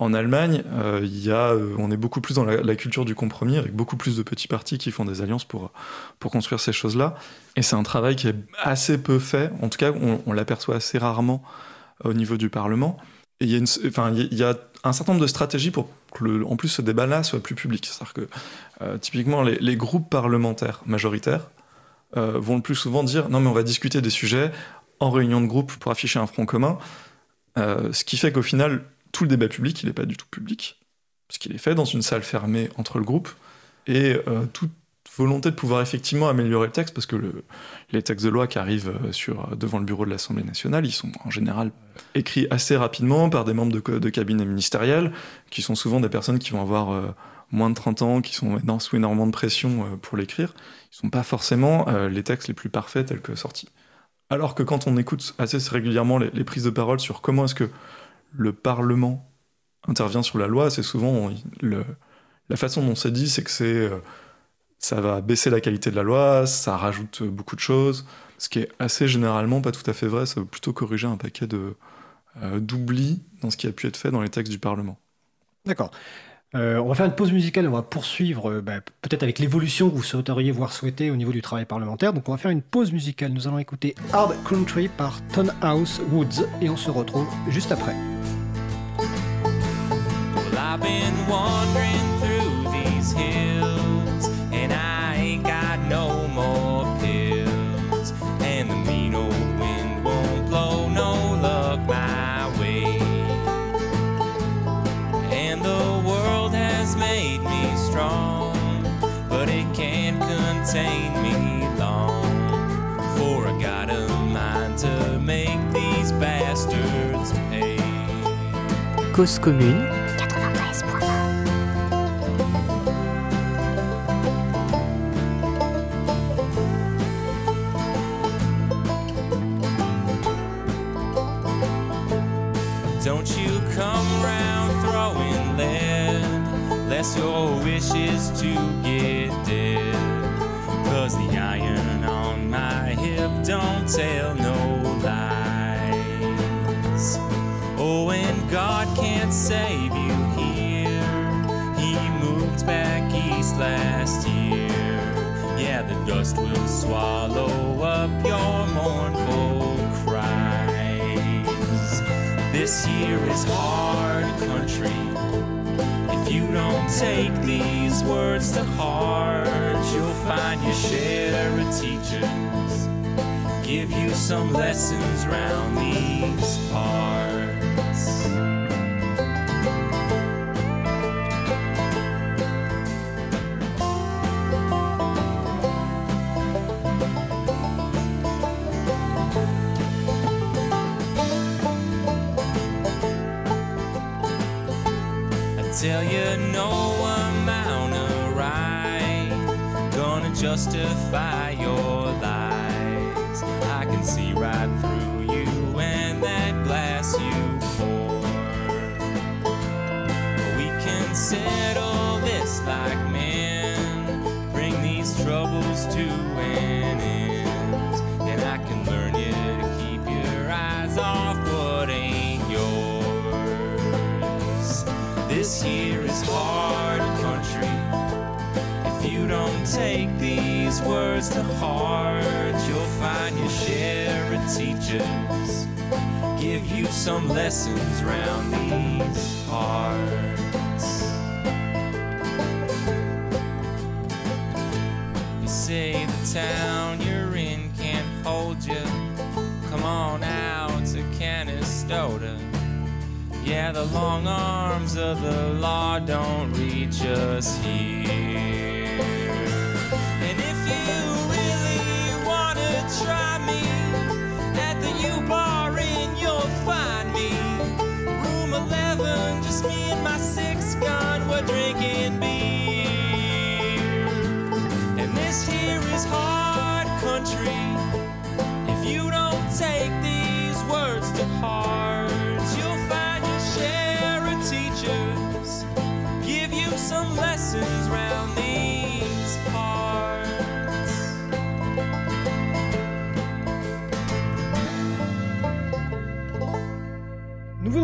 En Allemagne, euh, euh, on est beaucoup plus dans la, culture du compromis, avec beaucoup plus de petits partis qui font des alliances pour, pour construire ces choses-là. Et c'est un travail qui est assez peu fait, en tout cas on, l'aperçoit assez rarement au niveau du Parlement. Il y a un certain nombre de stratégies pour que, en plus, ce débat-là soit plus public. C'est-à-dire que, euh, typiquement, les, groupes parlementaires majoritaires vont le plus souvent dire non, mais on va discuter des sujets en réunion de groupe pour afficher un front commun. ce qui fait qu'au final, tout le débat public, il n'est pas du tout public, parce qu'il est fait dans une salle fermée entre le groupe, et euh, toute volonté de pouvoir effectivement améliorer le texte, parce que le, les textes de loi qui arrivent euh, sur, devant le bureau de l'Assemblée nationale, ils sont en général écrits assez rapidement par des membres de, cabinet ministériel, qui sont souvent des personnes qui vont avoir euh, moins de 30 ans, qui sont sous énormément de pression pour l'écrire. Ils ne sont pas forcément les textes les plus parfaits tels que sortis. Alors que quand on écoute assez régulièrement les, prises de parole sur comment est-ce que le Parlement intervient sur la loi, c'est souvent la façon dont c'est dit, c'est que c'est euh, ça va baisser la qualité de la loi, ça rajoute beaucoup de choses, ce qui est assez généralement pas tout à fait vrai, ça veut plutôt corriger un paquet de euh, d'oubli dans ce qui a pu être fait dans les textes du Parlement. D'accord. Euh, on va faire une pause musicale, on va poursuivre bah, peut-être avec l'évolution que vous souhaiteriez voir souhaiter au niveau du travail parlementaire. Donc on va faire une pause musicale. Nous allons écouter Hard Country par Ton House Woods et on se retrouve juste après. I've been wandering through these hills, and I ain't got no more pills. And the mean old wind won't blow no luck my way. And the world has made me strong, but it can't contain me long. For I got a mind to make these bastards pay. Cause commune give you some lessons round these some lessons round these parts. You say the town you're in can't hold you. Come on out to Canastota. Yeah, the long arms of the law don't reach us.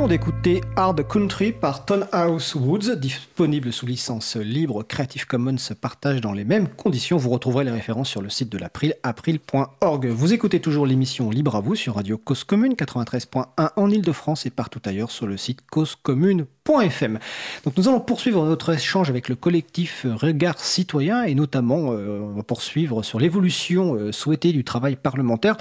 Venons d'écouter Hard Country par Ton House Woods, disponible sous licence libre Creative Commons partage dans les mêmes conditions. Vous retrouverez les références sur le site de l'April, april.org. Vous écoutez toujours l'émission Libre à vous sur Radio Cause Commune 93.1 en Ile-de-France et partout ailleurs sur le site causecommune.fm. Donc nous allons poursuivre notre échange avec le collectif Regard Citoyen et notamment euh, on va poursuivre sur l'évolution euh, souhaitée du travail parlementaire.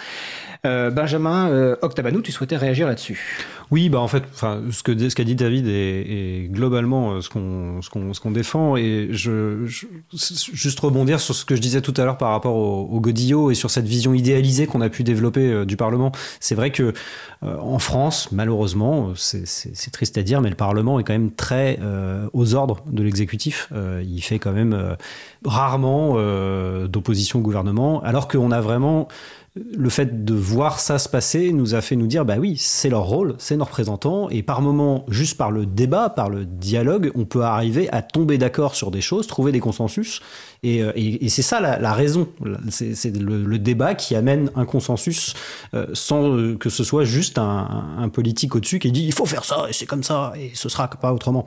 Euh, Benjamin Octabanou, tu souhaitais réagir là-dessus? Oui, bah en fait, ce que ce qu'a dit David est, globalement euh, ce qu'on ce qu'on défend et je, juste rebondir sur ce que je disais tout à l'heure par rapport au, Godillot et sur cette vision idéalisée qu'on a pu développer euh, du Parlement. C'est vrai que euh, en France, malheureusement, c'est triste à dire, mais le Parlement est quand même très aux ordres de l'exécutif. il fait quand même rarement d'opposition au gouvernement, alors qu'on a vraiment le fait de voir ça se passer nous a fait nous dire bah oui, c'est leur rôle, c'est nos représentants, et par moment, juste par le débat, par le dialogue, on peut arriver à tomber d'accord sur des choses, trouver des consensus, euh, et, c'est ça la, raison. C'est le, débat qui amène un consensus euh, sans euh, que ce soit juste un, politique au-dessus qui dit il faut faire ça et c'est comme ça et ce sera pas autrement.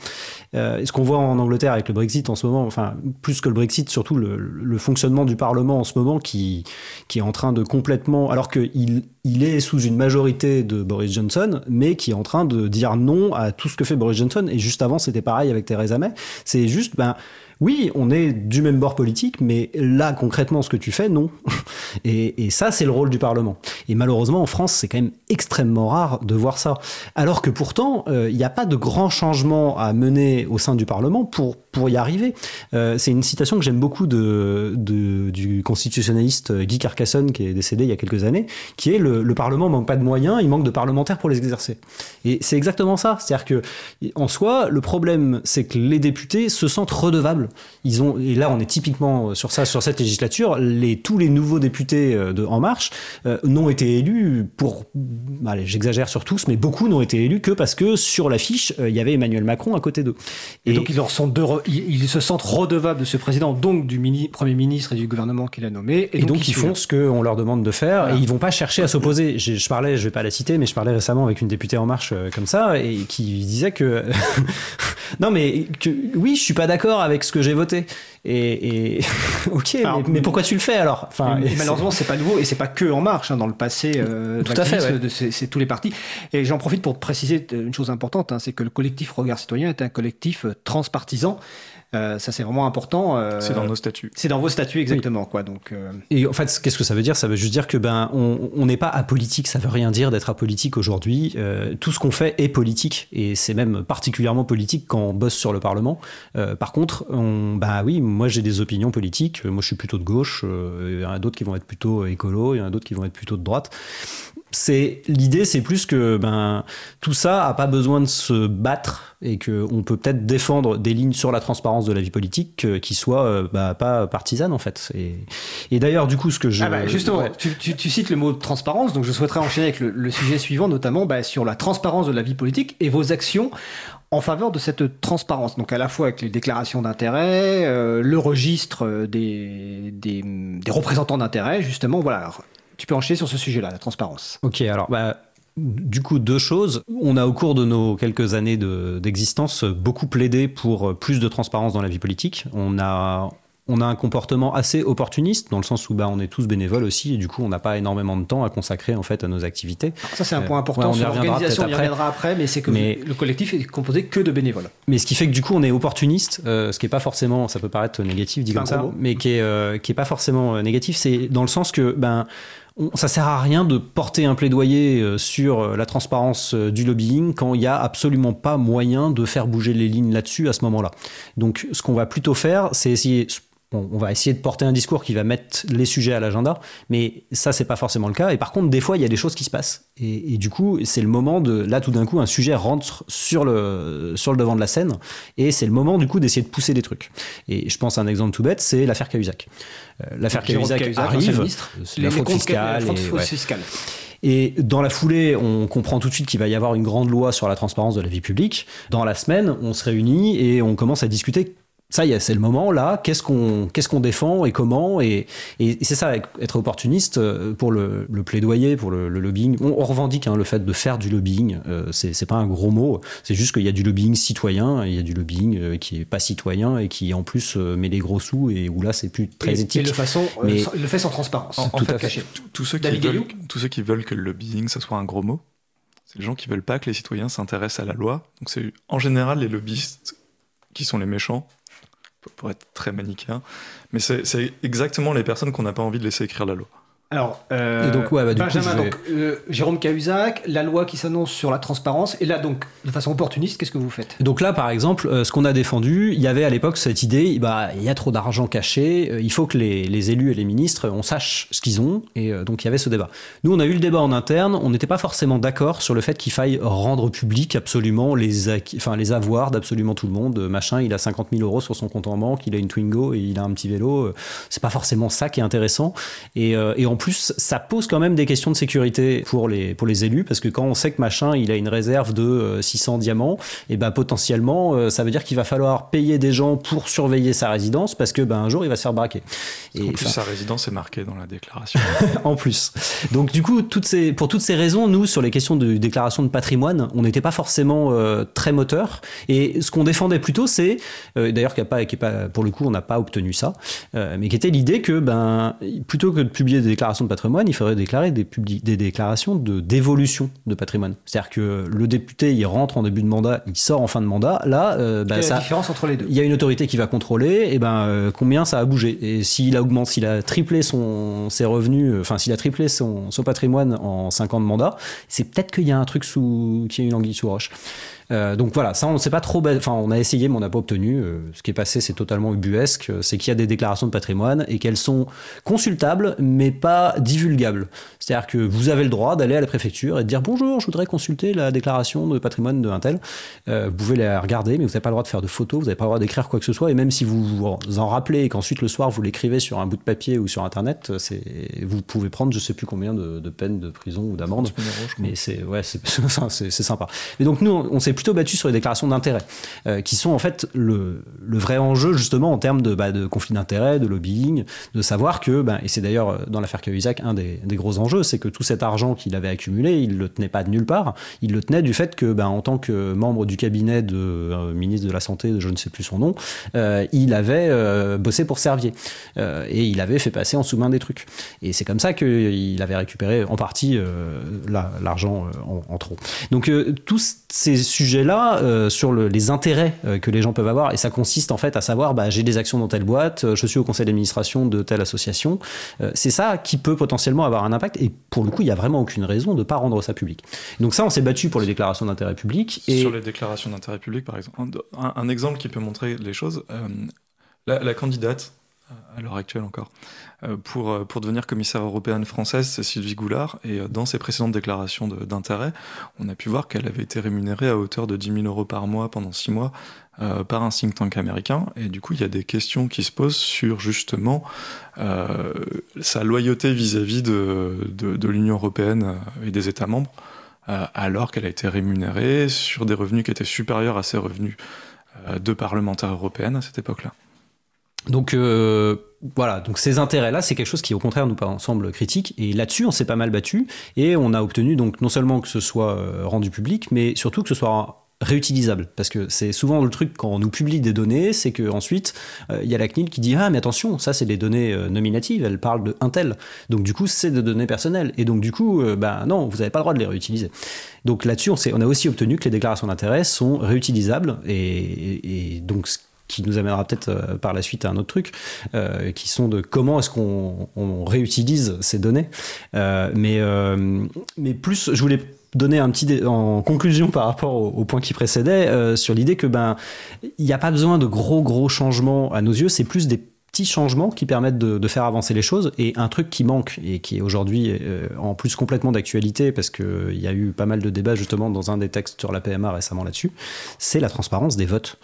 ce qu'on voit en Angleterre avec le Brexit en ce moment, enfin plus que le Brexit, surtout le, fonctionnement du Parlement en ce moment qui, qui est en train de complètement, alors qu'il il est sous une majorité de Boris Johnson, mais qui est en train de dire non à tout ce que fait Boris Johnson. Et juste avant, c'était pareil avec Theresa May. C'est juste, ben, oui, on est du même bord politique, mais là, concrètement, ce que tu fais, non. <laughs> Et, ça, c'est le rôle du Parlement. Et malheureusement, en France, c'est quand même extrêmement rare de voir ça. Alors que pourtant, euh, il n'y a pas de grands changements à mener au sein du Parlement pour, y arriver. Euh, c'est une citation que j'aime beaucoup du constitutionnaliste Guy Carcassonne, qui est décédé il y a quelques années, qui est le, le Parlement manque pas de moyens, il manque de parlementaires pour les exercer. Et c'est exactement ça. C'est-à-dire que, en soi, le problème, c'est que les députés se sentent redevables ils ont, et là, on est typiquement sur ça, sur cette législature. Les, tous les nouveaux députés euh, de En Marche euh, n'ont été élus pour, allez, j'exagère sur tous, mais beaucoup n'ont été élus que parce que sur l'affiche, euh, il y avait Emmanuel Macron à côté d'eux. Et, donc, ils, sont ils, se sentent redevables de ce président, donc du mini, Premier ministre et du gouvernement qu'il a nommé. Et, donc, ils, font ce qu'on leur demande de faire et ils vont pas chercher à s'opposer. Je, je, parlais, je vais pas la citer, mais je parlais récemment avec une députée En Marche comme ça et qui disait que. <laughs> non, mais que, oui, je suis pas d'accord avec ce que j'ai voté. Et, <laughs> ok, mais, pourquoi tu le fais alors? Enfin, Malheureusement, c'est pas nouveau et c'est pas que En Marche. Hein, dans le passé, euh, tout à fait, c'est tous les partis. Et j'en profite pour préciser une chose importante, hein, c'est que le collectif Regard Citoyen est un collectif euh, transpartisan. Euh, ça, c'est vraiment important. Euh, c'est dans nos statuts. C'est dans vos statuts, exactement. Quoi, donc, euh, Et en fait, qu'est-ce que ça veut dire? Ça veut juste dire que ben, on n'est pas apolitique. Ça veut rien dire d'être apolitique aujourd'hui. tout ce qu'on fait est politique. Et c'est même particulièrement politique quand on bosse sur le Parlement. par contre, on, bah oui, moi j'ai des opinions politiques. Moi, je suis plutôt de gauche. Il y en a d'autres qui vont être plutôt écolo. Il y en a d'autres qui vont être plutôt de droite c'est l'idée, c'est plus que ben tout ça a pas besoin de se battre et que on peut peut-être défendre des lignes sur la transparence de la vie politique euh, qui soient euh, bah, pas partisanes en fait. Et, d'ailleurs, du coup, ce que je ah bah, justement, tu, cites le mot transparence, donc je souhaiterais enchaîner avec le, sujet suivant, notamment bah, sur la transparence de la vie politique et vos actions en faveur de cette transparence. Donc à la fois avec les déclarations d'intérêt, euh, le registre des, représentants d'intérêt, justement. Voilà tu peux enchaîner sur ce sujet-là, la transparence. Ok, alors bah, du coup, deux choses. On a au cours de nos quelques années d'existence beaucoup plaidé pour plus de transparence dans la vie politique. On a, on a un comportement assez opportuniste dans le sens où bah, on est tous bénévoles aussi et du coup on n'a pas énormément de temps à consacrer en fait à nos activités. ça c'est un point important sur l'organisation, on y reviendra après, mais c'est que le collectif est composé que de bénévoles. Mais ce qui fait que du coup on est opportuniste, euh, ce qui est pas forcément, ça peut paraître négatif dit comme ça, mais qui est, euh, qui est pas forcément négatif, c'est dans le sens que ben ça sert à rien de porter un plaidoyer euh, sur euh, la transparence euh, du lobbying quand il n'y a absolument pas moyen de faire bouger les lignes là-dessus à ce moment-là. Donc, ce qu'on va plutôt faire, c'est essayer on va essayer de porter un discours qui va mettre les sujets à l'agenda, mais ça, c'est pas forcément le cas. Et par contre, des fois, il y a des choses qui se passent. Et, du coup, c'est le moment de. Là, tout d'un coup, un sujet rentre sur le, sur le devant de la scène, et c'est le moment, du coup, d'essayer de pousser des trucs. Et je pense à un exemple tout bête, c'est l'affaire Cahuzac. Euh, l'affaire Cahuzac arrive, c'est la fraude fiscale. Et dans la foulée, on comprend tout de suite qu'il va y avoir une grande loi sur la transparence de la vie publique. Dans la semaine, on se réunit et on commence à discuter ça y est, c'est le moment là. Qu'est-ce qu'on qu'est-ce qu'on défend et comment Et, et, c'est ça, être opportuniste euh, pour le, plaidoyer, pour le, lobbying. On, revendique hein, le fait de faire du lobbying. Euh, c'est pas un gros mot. C'est juste qu'il y a du lobbying citoyen, et il y a du lobbying euh, qui est pas citoyen et qui en plus met les gros sous et où là c'est plus très éthique. Et de façon, mais, le fait sans transparence. En, fait, tous ceux qui veulent, tous ceux qui veulent que le lobbying ça soit un gros mot, c'est les gens qui veulent pas que les citoyens s'intéressent à la loi. Donc c'est en général les lobbyistes qui sont les méchants pour être très manichéen. Mais c'est exactement les personnes qu'on n'a pas envie de laisser écrire la loi. Alors, euh, donc, ouais, bah, du Benjamin, coup, donc, euh, Jérôme Cahuzac, la loi qui s'annonce sur la transparence, et là, donc, de façon opportuniste, qu'est-ce que vous faites? Donc là, par exemple, euh, ce qu'on a défendu, il y avait à l'époque cette idée, bah, il y a trop d'argent caché, il faut que les, les, élus et les ministres, on sache ce qu'ils ont, et donc il y avait ce débat. Nous, on a eu le débat en interne, on n'était pas forcément d'accord sur le fait qu'il faille rendre public absolument les, enfin, les avoirs d'absolument tout le monde. Machin, il a 50 000 euros sur son compte en banque, il a une Twingo et il a un petit vélo. C'est pas forcément ça qui est intéressant. Et, et en plus, ça pose quand même des questions de sécurité pour les, pour les élus, parce que quand on sait que machin, il a une réserve de 600 euh, diamants, et ben potentiellement, euh, ça veut dire qu'il va falloir payer des gens pour surveiller sa résidence, parce que ben un jour, il va se faire braquer. Et, en plus, sa résidence est marquée dans la déclaration. <laughs> en plus. Donc du coup, toutes ces, pour toutes ces raisons, nous, sur les questions de déclaration de patrimoine, on n'était pas forcément euh, très moteur. Et ce qu'on défendait plutôt, c'est, d'ailleurs, qui pas, qui pas, pour le coup, on n'a pas obtenu ça, mais qui était l'idée que, ben, plutôt que de publier des déclarations de patrimoine, il faudrait déclarer des, des déclarations de dévolution de patrimoine. C'est-à-dire que le député, il rentre en début de mandat, il sort en fin de mandat. Là, euh, bah, ça, la différence entre les deux? Il y a une autorité qui va contrôler, et ben euh, combien ça a bougé. Et s'il a augmenté, s'il a triplé son, ses revenus, euh, enfin s'il a triplé son, son patrimoine en 5 ans de mandat, c'est peut-être qu'il y a un truc sous, qui a une anguille sous roche. Euh, donc voilà, ça on ne sait pas trop. Enfin, on a essayé, mais on n'a pas obtenu. Euh, ce qui est passé, c'est totalement ubuesque. C'est qu'il y a des déclarations de patrimoine et qu'elles sont consultables, mais pas divulgables. C'est-à-dire que vous avez le droit d'aller à la préfecture et de dire bonjour, je voudrais consulter la déclaration de patrimoine d'un tel. Euh, vous pouvez la regarder, mais vous n'avez pas le droit de faire de photos, vous n'avez pas le droit d'écrire quoi que ce soit. Et même si vous vous en rappelez et qu'ensuite le soir vous l'écrivez sur un bout de papier ou sur internet, vous pouvez prendre je sais plus combien de, de peines de prison ou d'amende. Mais c'est ouais, c'est <laughs> sympa. Et donc nous, on s'est plutôt battu sur les déclarations d'intérêt, euh, qui sont en fait le, vrai enjeu justement en termes de, bah, conflit d'intérêt, de lobbying, de savoir que, bah, et c'est d'ailleurs euh, dans l'affaire Cahuzac un des, des, gros enjeux, c'est que tout cet argent qu'il avait accumulé, il le tenait pas de nulle part, il le tenait du fait que, bah, en tant que membre du cabinet de euh, ministre de la Santé, de je ne sais plus son nom, il avait bossé pour Servier et il avait fait passer en sous-main des trucs. Et c'est comme ça qu'il avait récupéré en partie l'argent en, en, trop. Donc tous ces sujets là euh, sur les intérêts euh, que les gens peuvent avoir, et ça consiste en fait à savoir, bah, j'ai des actions dans telle boîte, euh, je suis au conseil d'administration de telle association. c'est ça qui peut potentiellement avoir un impact, et pour le coup, il n'y a vraiment aucune raison de ne pas rendre ça public. Donc ça, on s'est battu pour les déclarations d'intérêt public. Sur les déclarations d'intérêt public, par exemple, un, exemple qui peut montrer les choses, la, candidate à l'heure actuelle encore, pour, pour devenir commissaire européenne française, c'est Sylvie Goulard. Et dans ses précédentes déclarations d'intérêt, on a pu voir qu'elle avait été rémunérée à hauteur de 10 000 euros par mois pendant 6 mois euh, par un think tank américain. Et du coup, il y a des questions qui se posent sur justement euh, sa loyauté vis-à-vis de, l'Union européenne et des États membres, euh, alors qu'elle a été rémunérée sur des revenus qui étaient supérieurs à ses revenus de parlementaire européenne à cette époque-là. Donc euh, voilà, donc ces intérêts-là, c'est quelque chose qui au contraire nous semble critique. Et là-dessus, on s'est pas mal battu et on a obtenu donc non seulement que ce soit euh, rendu public, mais surtout que ce soit réutilisable. Parce que c'est souvent le truc quand on nous publie des données c'est que ensuite euh, il y a la CNIL qui dit ah mais attention ça c'est des données nominatives elles parlent de un tel. Donc du coup c'est des données personnelles. Et donc du coup bah non vous n'avez pas le droit de les réutiliser. Donc là-dessus on, on, a aussi obtenu que les déclarations d'intérêt sont réutilisables. Et, et donc qui nous amènera peut-être euh, par la suite à un autre truc, euh, qui sont de comment est-ce qu'on réutilise ces données. Euh, mais, mais plus, je voulais donner un petit en conclusion par rapport au, point qui précédait sur l'idée que ben il n'y a pas besoin de gros gros changements à nos yeux, c'est plus des petits changements qui permettent de, faire avancer les choses. Et un truc qui manque et qui est aujourd'hui euh, en plus complètement d'actualité, parce qu'il y a eu pas mal de débats justement dans un des textes sur la PMA récemment là-dessus, c'est la transparence des votes.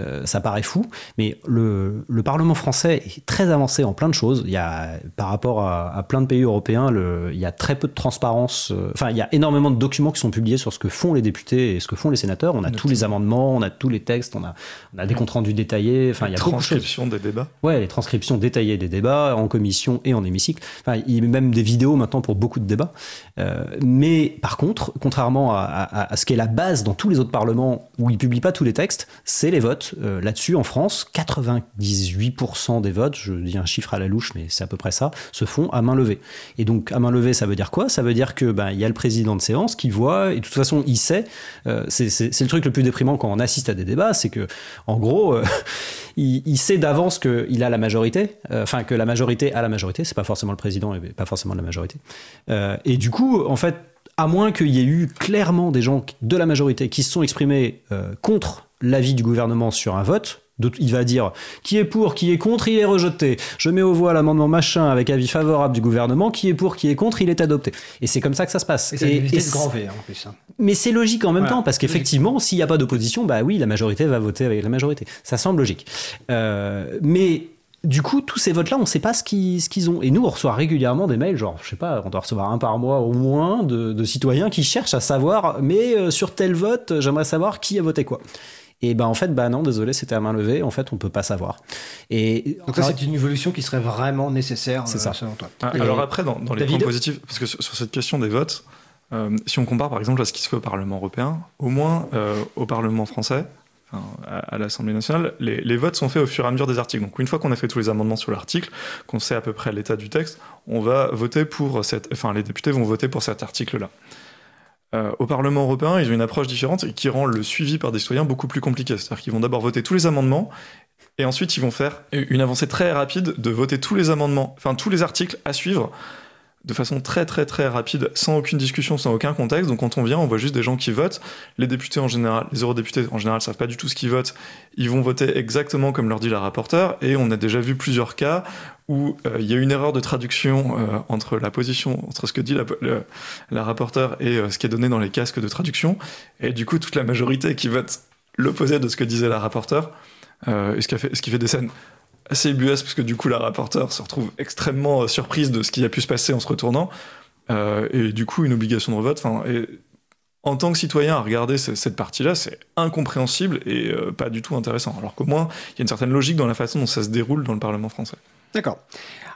Euh, ça paraît fou, mais le, le, Parlement français est très avancé en plein de choses. Il y a, par rapport à, plein de pays européens, le, il y a très peu de transparence. Euh, enfin, il y a énormément de documents qui sont publiés sur ce que font les députés et ce que font les sénateurs. On a tous les amendements, on a tous les textes, on a, on a des comptes rendus détaillés. Enfin, il y a transcription des débats. Ouais, les transcriptions détaillées des débats en commission et en hémicycle. Enfin, il y a même des vidéos maintenant pour beaucoup de débats. Euh, mais par contre, contrairement à, ce qui est la base dans tous les autres parlements où ils publient pas tous les textes, c'est les votes. Euh, là-dessus, en France, 98% des votes, je dis un chiffre à la louche, mais c'est à peu près ça, se font à main levée. Et donc à main levée, ça veut dire quoi? Ça veut dire que ben il y a le président de séance qui voit et de toute façon il sait. Euh, c'est le truc le plus déprimant quand on assiste à des débats, c'est que en gros, il, sait d'avance qu'il a la majorité, enfin que la majorité a la majorité. C'est pas forcément le président et pas forcément la majorité. et du coup, en fait, à moins qu'il y ait eu clairement des gens de la majorité qui se sont exprimés euh, contre l'avis du gouvernement sur un vote, il va dire qui est pour, qui est contre, il est rejeté. Je mets au voix l'amendement machin avec avis favorable du gouvernement, qui est pour, qui est contre, il est adopté. Et c'est comme ça que ça se passe. Et, c'est grand V hein, en plus. Hein. Mais c'est logique en même temps, parce qu'effectivement, s'il n'y a pas d'opposition, bah oui, la majorité va voter avec la majorité. Ça semble logique. Euh, mais du coup, tous ces votes-là, on ne sait pas ce qu'ils ont. Et nous, on reçoit régulièrement des mails, genre, je sais pas, on doit recevoir un par mois au moins de, citoyens qui cherchent à savoir, mais euh, sur tel vote, j'aimerais savoir qui a voté quoi. Et ben en fait, bah non, désolé, c'était à main levée. En fait, on peut pas savoir. Et donc ça, c'est une évolution qui serait vraiment nécessaire. C'est ça. Selon toi. Ah, alors après, dans, les points positifs, parce que sur, cette question des votes, euh, si on compare par exemple à ce qui se fait au Parlement européen, au moins euh, au Parlement français, à, l'Assemblée nationale, les, votes sont faits au fur et à mesure des articles. Donc une fois qu'on a fait tous les amendements sur l'article, qu'on sait à peu près l'état du texte, on va voter pour cette, enfin les députés vont voter pour cet article-là. Euh, au Parlement européen, ils ont une approche différente qui rend le suivi par des citoyens beaucoup plus compliqué. C'est-à-dire qu'ils vont d'abord voter tous les amendements et ensuite ils vont faire une avancée très rapide de voter tous les amendements, enfin tous les articles à suivre de façon très très très rapide, sans aucune discussion, sans aucun contexte. Donc quand on vient, on voit juste des gens qui votent. Les députés en général, les eurodéputés en général, savent pas du tout ce qu'ils votent. Ils vont voter exactement comme leur dit la rapporteur. Et on a déjà vu plusieurs cas où euh, il y a une erreur de traduction euh, entre la position, entre ce que dit la, rapporteure et euh, ce qui est donné dans les casques de traduction. Et du coup, toute la majorité qui vote l'opposé de ce que disait la rapporteure, ce, qui ce qui fait des scènes assez ubuesque parce que du coup la rapporteure se retrouve extrêmement euh, surprise de ce qui a pu se passer en se retournant euh, et du coup une obligation de vote. Enfin, en tant que citoyen à regarder cette partie-là, c'est incompréhensible et euh, pas du tout intéressant. Alors qu'au moins il y a une certaine logique dans la façon dont ça se déroule dans le Parlement français. D'accord.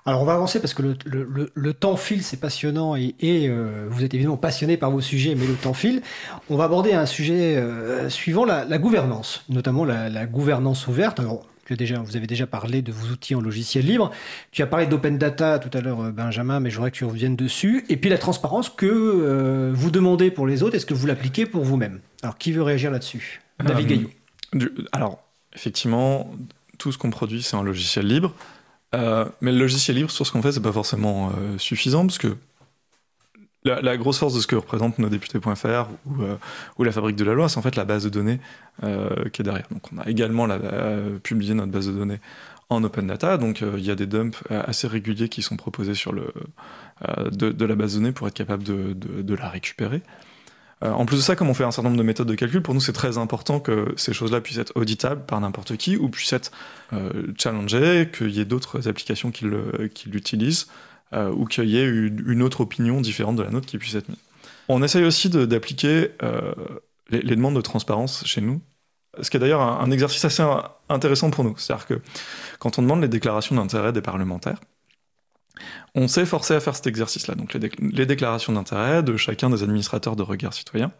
Alors on va avancer parce que le, temps file, c'est passionnant et, vous êtes évidemment passionné par vos sujets, mais le temps file. On va aborder un sujet suivant, la, gouvernance, notamment la, la, gouvernance ouverte. Alors déjà, vous avez déjà parlé de vos outils en logiciel libre. Tu as parlé d'open data tout à l'heure, euh, Benjamin, mais je voudrais que tu reviennes dessus. Et puis la transparence que euh, vous demandez pour les autres, est-ce que vous l'appliquez pour vous-même? Alors, qui veut réagir là-dessus? David euh, Gaillot. alors, effectivement, tout ce qu'on produit, c'est un logiciel libre. mais le logiciel libre, sur ce qu'on fait, c'est pas forcément suffisant, parce que la, grosse force de ce que représentent nos députés.fr ou, euh, ou, la fabrique de la loi, c'est en fait la base de données euh, qui est derrière. Donc on a également euh, publié notre base de données en open data, donc il y a des dumps assez réguliers qui sont proposés sur de, la base de données pour être capable de, la récupérer. en plus de ça, comme on fait un certain nombre de méthodes de calcul, pour nous c'est très important que ces choses-là puissent être auditables par n'importe qui ou puissent être challengées, qu'il y ait d'autres applications qui l'utilisent. Ou qu'il y ait une, autre opinion différente de la nôtre qui puisse être mise. On essaye aussi d'appliquer euh, les, demandes de transparence chez nous, ce qui est d'ailleurs un, exercice assez intéressant pour nous. C'est-à-dire que quand on demande les déclarations d'intérêt des parlementaires, on s'est forcé à faire cet exercice-là. Donc les, déclarations d'intérêt de chacun des administrateurs de regard citoyen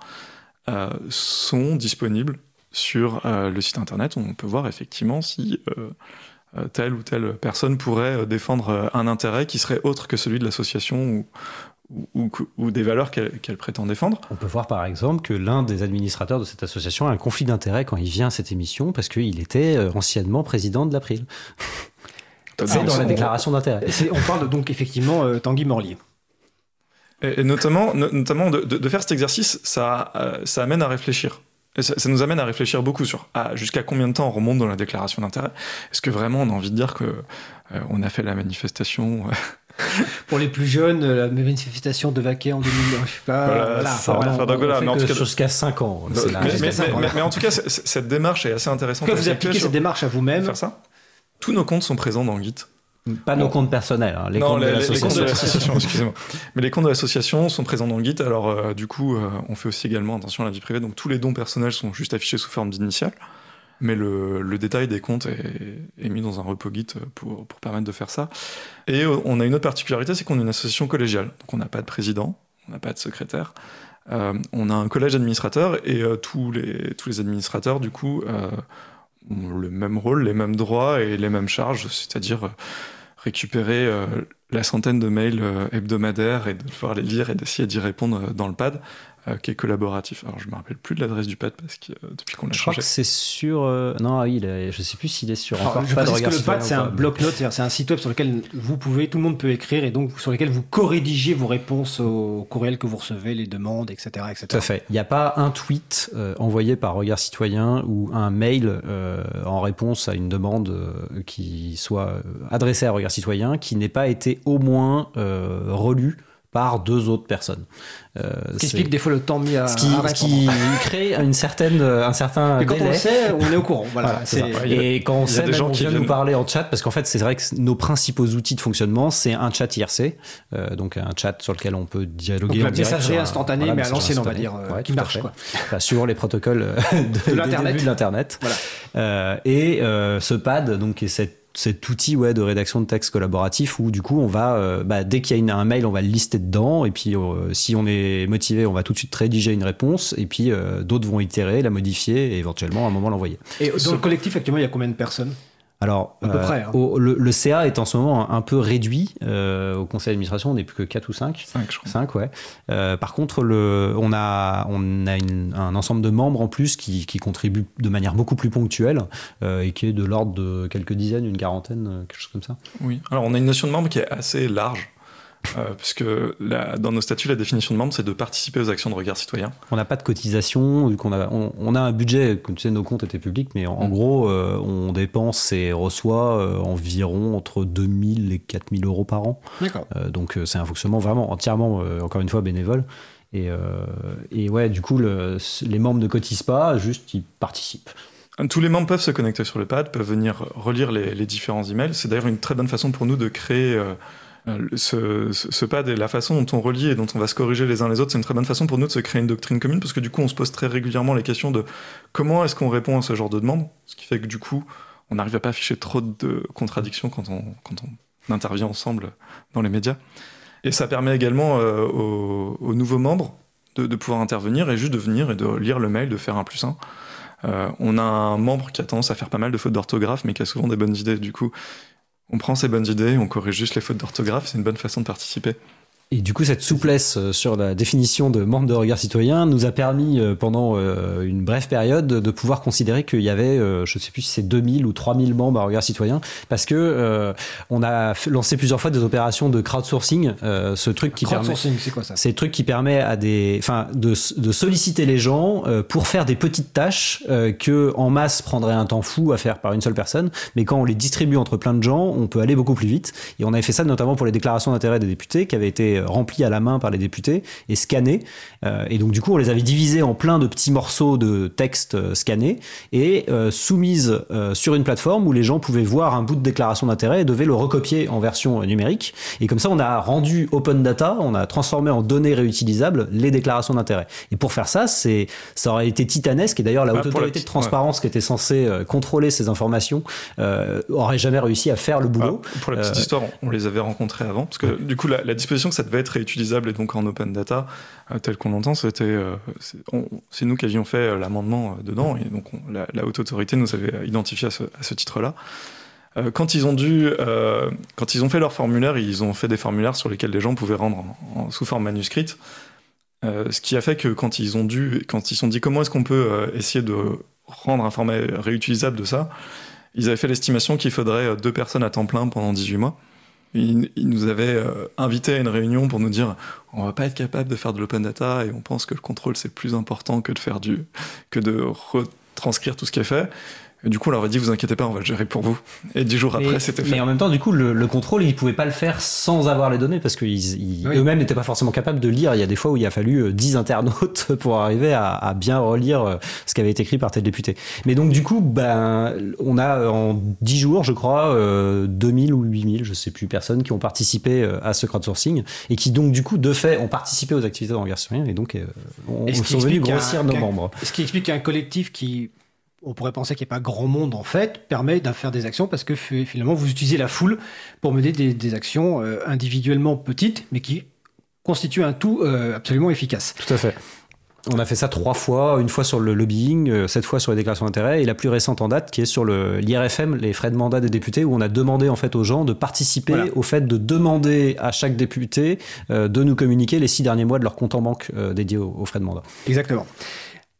euh, sont disponibles sur le site internet. On peut voir effectivement si euh, telle ou telle personne pourrait euh, défendre euh, un intérêt qui serait autre que celui de l'association ou, ou, des valeurs qu'elle prétend défendre. On peut voir par exemple que l'un des administrateurs de cette association a un conflit d'intérêt quand il vient à cette émission parce qu'il était anciennement président de l'April. <laughs> C'est dans la déclaration d'intérêt. On parle donc effectivement Tanguy Morlier. Et, notamment, notamment de, faire cet exercice, ça, ça amène à réfléchir. Ça, ça, nous amène à réfléchir beaucoup sur ah, jusqu'à combien de temps on remonte dans la déclaration d'intérêt? Est-ce que vraiment on a envie de dire que euh, on a fait la manifestation? <laughs> Pour les plus jeunes, la manifestation de Vaquet en 2000, je sais pas. Voilà, voilà, voilà, voilà mais en tout cas, jusqu'à 5 ans. Mais, mais, mais, mais, en tout cas, cette démarche est assez intéressante. Quand vous appliquez cette démarche à vous-même, ça. Tous nos comptes sont présents dans Git. Pas nos comptes personnels, hein, les, non, comptes les, comptes de l'association. <laughs> excusez-moi. Mais les comptes de l'association sont présents dans le Git. Alors, euh, du coup, euh, on fait aussi également attention à la vie privée. Donc, tous les dons personnels sont juste affichés sous forme d'initiales. Mais le, le, détail des comptes est, est, mis dans un repo Git pour, pour, permettre de faire ça. Et euh, on a une autre particularité, c'est qu'on est une association collégiale. Donc, on n'a pas de président, on n'a pas de secrétaire. Euh, on a un collège d'administrateurs et tous, les, tous les administrateurs, du coup, ont le même rôle, les mêmes droits et les mêmes charges, c'est-à-dire récupérer euh, la centaine de mails euh, hebdomadaires et de pouvoir les lire et d'essayer d'y répondre dans le pad, euh, qui est collaboratif. Alors je me rappelle plus de l'adresse du pad parce que depuis qu'on l'a Je changé. crois que c'est sur. euh, Non, ah oui, est- je sais plus s'il est sur encore je pas de précise que le pad, c'est un bloc-notes, c'est un site web sur lequel vous pouvez, tout le monde peut écrire et donc sur lequel vous co-rédigez vos réponses aux courriels que vous recevez, les demandes, etc. etc. Tout à fait. Il n'y a pas un tweet euh, envoyé par Regard Citoyen ou un mail euh, en réponse à une demande euh, qui soit euh, adressée à Regard Citoyen qui n'ait pas été au moins euh, relu par deux autres personnes. Euh, Ce qui explique des fois le temps mis à, ce qui, à ce qui répondre. crée une certaine, un certain Mais quand on le sait, on est au courant. Voilà, Voilà, c'est ouais, a- et quand on sait, des même, gens on qui vient nous parler en chat, parce qu'en fait, c'est vrai que nos principaux outils de fonctionnement, c'est un chat IRC, euh, donc un chat sur lequel on peut dialoguer Donc la messagerie instantanée, voilà, mais à l'ancienne, on va dire, euh, Ouais, qui marche, quoi. Enfin, suivant les protocoles euh, de, de l'Internet. Voilà. Euh, et euh, ce pad, donc, est cette cet outil ouais, de rédaction de texte collaboratif où du coup on va euh, bah, dès qu'il y a une- un mail on va le lister dedans et puis euh, si on est motivé on va tout de suite rédiger une réponse et puis euh, d'autres vont itérer la modifier et éventuellement à un moment l'envoyer. Et dans le collectif, actuellement, il y a combien de personnes? Alors, À peu près, hein. au- le, le CA est en ce moment un, un peu réduit. euh, au conseil d'administration, on n'est plus que 4 ou 5. Cinq, je crois. 5, ouais. Euh, par contre, le, on a, on a une- un ensemble de membres en plus qui, qui contribuent de manière beaucoup plus ponctuelle euh, et qui est de l'ordre de quelques dizaines, une quarantaine, euh, quelque chose comme ça. Oui. Alors, on a une notion de membre qui est assez large. Euh, puisque la- dans nos statuts, la définition de membre, c'est de participer aux actions de regard citoyen. On n'a pas de cotisation, vu qu'on a, on, on a un budget, comme tu sais, nos comptes étaient publics, mais en, en Mm. gros, euh, on dépense et reçoit euh, environ entre 2000 et 4000 euros par an. D'accord. Euh, donc euh, c'est un fonctionnement vraiment entièrement, euh, encore une fois, bénévole. Et, euh, et ouais, du coup, le- les membres ne cotisent pas, juste ils participent. Tous les membres peuvent se connecter sur le pad, peuvent venir relire les, les différents emails. C'est d'ailleurs une très bonne façon pour nous de créer ce, ce- pad et la façon dont on relie et dont on va se corriger les uns les autres. C'est une très bonne façon pour nous de se créer une doctrine commune parce que du coup, on se pose très régulièrement les questions de comment est-ce qu'on répond à ce genre de demande. Ce qui fait que du coup, on n'arrive à pas afficher trop de contradictions quand on, intervient ensemble dans les médias. Et ça permet également euh, aux, aux nouveaux membres de, de pouvoir intervenir et juste de venir et de lire le mail, de faire un plus un. Euh, on a un membre qui a tendance à faire pas mal de fautes d'orthographe, mais qui a souvent des bonnes idées. Du coup, on prend ces bonnes idées, on corrige juste les fautes d'orthographe, c'est une bonne façon de participer. Et du coup, cette souplesse euh, sur la définition de membre de regard citoyen nous a permis, euh, pendant euh, une brève période, de pouvoir considérer qu'il y avait, je ne sais plus si c'est 2000 ou 3000 membres à regard citoyen, parce que euh, on a lancé plusieurs fois des opérations de crowdsourcing, euh, ce truc qui permet... Crowdsourcing, c'est quoi ça? C'est le truc qui permet à des, enfin, de, de solliciter les gens euh, pour faire des petites tâches euh, que en masse prendrait un temps fou à faire par une seule personne, mais quand on les distribue entre plein de gens, on peut aller beaucoup plus vite. Et on avait fait ça notamment pour les déclarations d'intérêt des députés qui avaient été remplies à la main par les députés et scannées. Euh, et donc du coup, on les avait divisées en plein de petits morceaux de texte euh, scannés et euh, soumises sur une plateforme où les gens pouvaient voir un bout de déclaration d'intérêt et devaient le recopier en version numérique. Et comme ça, on a rendu open data, on a transformé en données réutilisables les déclarations d'intérêt. Et pour faire ça, c'est, ça aurait été titanesque. Et d'ailleurs, la Bah, haute la autorité de transparence qui était censée contrôler ces informations euh, aurait jamais réussi à faire le boulot. Ah, pour la petite Euh, histoire, on, les avait rencontrés avant, parce que du coup, la, la disposition que ça devait être réutilisable et donc en open data, euh, tel qu'on l'entend, c'était, euh, c'est nous qui avions fait euh, l'amendement dedans, et donc on- la, haute autorité nous avait identifié à ce, titre-là. Quand ils ont dû, quand ils ont fait leur formulaire, ils ont fait des formulaires sur lesquels les gens pouvaient rendre en- en- sous forme manuscrite. Ce qui a fait que quand ils ont dû, quand ils se sont dit comment est-ce qu'on peut essayer de rendre un format réutilisable de ça, ils avaient fait l'estimation qu'il faudrait deux personnes à temps plein pendant 18 mois. Il, nous avait euh, invité à une réunion pour nous dire on va pas être capable de faire de l'open data et on pense que le contrôle c'est plus important que de faire du que de retranscrire tout ce qui est fait du coup, on leur a dit, vous inquiétez pas, on va le gérer pour vous. Et dix jours après, c'était fait. Mais en même temps, du coup, le, contrôle, ils pouvaient pas le faire sans avoir les données parce qu'ils eux-mêmes n'étaient pas forcément capables de lire. Il y a des fois où il a fallu 10 euh, internautes <laughs> pour arriver à, bien relire euh, ce qui avait été écrit par tel député. Mais donc, du coup, ben, on a euh, en 10 jours, je crois, 2000 ou 8000, je sais plus, personnes qui ont participé à ce crowdsourcing et qui donc, du coup, de fait, ont participé aux activités de regard et donc, on, on sont venus grossir nos membres. Ce qui explique qu'un collectif qui on pourrait penser qu'il n'y a pas grand monde en fait, permet de faire des actions parce que finalement vous utilisez la foule pour mener des, actions euh, individuellement petites mais qui constituent un tout euh, absolument efficace. Tout à fait. On a fait ça trois fois, une fois sur le lobbying, euh, cette fois sur les déclarations d'intérêt, et la plus récente en date qui est sur l'IRFM, les frais de mandat des députés, où on a demandé en fait aux gens de participer au fait de demander à chaque député de nous communiquer les six derniers mois de leur compte en banque dédié aux frais de mandat. Exactement.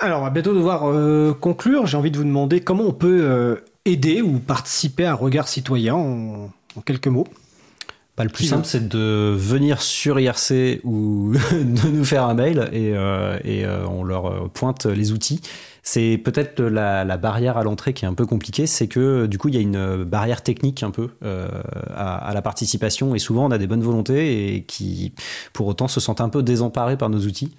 Alors, on va bientôt devoir euh, conclure. J'ai envie de vous demander comment on peut euh, aider ou participer à Regard Citoyen en, quelques mots. Bah, le plus simple, c'est de venir sur IRC ou <laughs> de nous faire un mail et, euh, on leur pointe les outils. C'est peut-être la, barrière à l'entrée qui est un peu compliquée, c'est que du coup il y a une barrière technique un peu à, à, la participation et souvent on a des bonnes volontés et qui pour autant se sentent un peu désemparés par nos outils.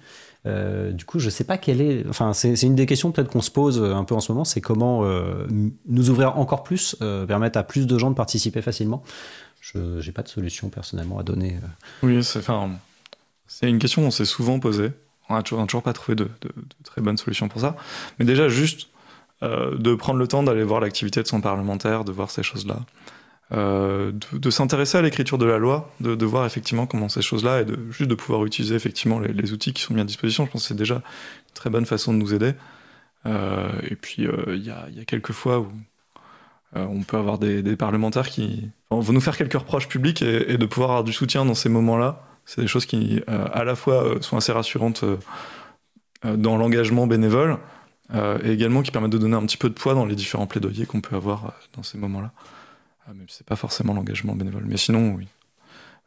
Euh, du coup, je sais pas quelle est. Enfin, c'est une des questions peut-être qu'on se pose euh, un peu en ce moment, c'est comment euh, nous ouvrir encore plus, permettre à plus de gens de participer facilement. Je n'ai pas de solution personnellement à donner. Oui, c'est une question qu'on s'est souvent posée. On n'a toujours, pas trouvé de, de, très bonnes solutions pour ça. Mais déjà, juste de prendre le temps d'aller voir l'activité de son parlementaire, de voir ces choses-là. Euh, de, s'intéresser à l'écriture de la loi, de, voir effectivement comment ces choses-là et juste de pouvoir utiliser effectivement les, outils qui sont mis à disposition. Je pense que c'est déjà une très bonne façon de nous aider. Euh, et puis euh, il y, a, quelques fois où on peut avoir des, parlementaires qui vont nous faire quelques reproches publics et, de pouvoir avoir du soutien dans ces moments-là. C'est des choses qui à la fois sont assez rassurantes dans l'engagement bénévole et également qui permettent de donner un petit peu de poids dans les différents plaidoyers qu'on peut avoir dans ces moments-là. Ah, même c'est pas forcément l'engagement bénévole. Mais sinon, oui.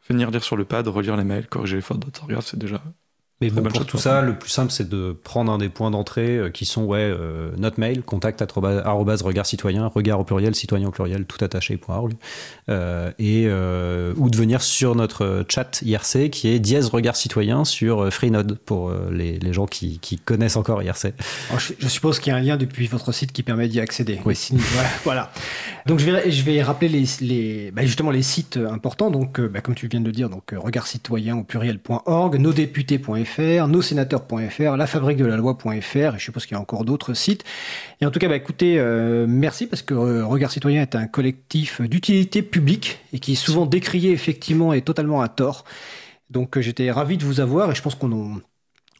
Venir lire sur le pad, relire les mails, corriger les fautes d'orthographe, c'est déjà mais bon, pour tout ça, le plus simple, c'est de prendre un des points d'entrée euh, qui sont ouais, euh, notre mail, contact regard citoyen, regard au pluriel, citoyen au pluriel, tout attaché, euh, et, euh, ou de venir sur notre chat IRC qui est dièse regard citoyen sur Freenode pour les, les, gens qui, qui, connaissent encore IRC. je, suppose qu'il y a un lien depuis votre site qui permet d'y accéder. Oui. <laughs> voilà. Donc je vais, je vais rappeler les, les bah, justement les sites importants. Donc, bah, comme tu viens de le dire, donc regard citoyen au pluriel.org, nosdéputés.fr nossénateurs.fr, lafabriquedelaloi.fr, et je suppose qu'il y a encore d'autres sites. Et en tout cas, bah, écoutez, euh, merci parce que euh, Regard Citoyen est un collectif d'utilité publique et qui est souvent décrié effectivement et totalement à tort. Donc euh, j'étais ravi de vous avoir et je pense qu'on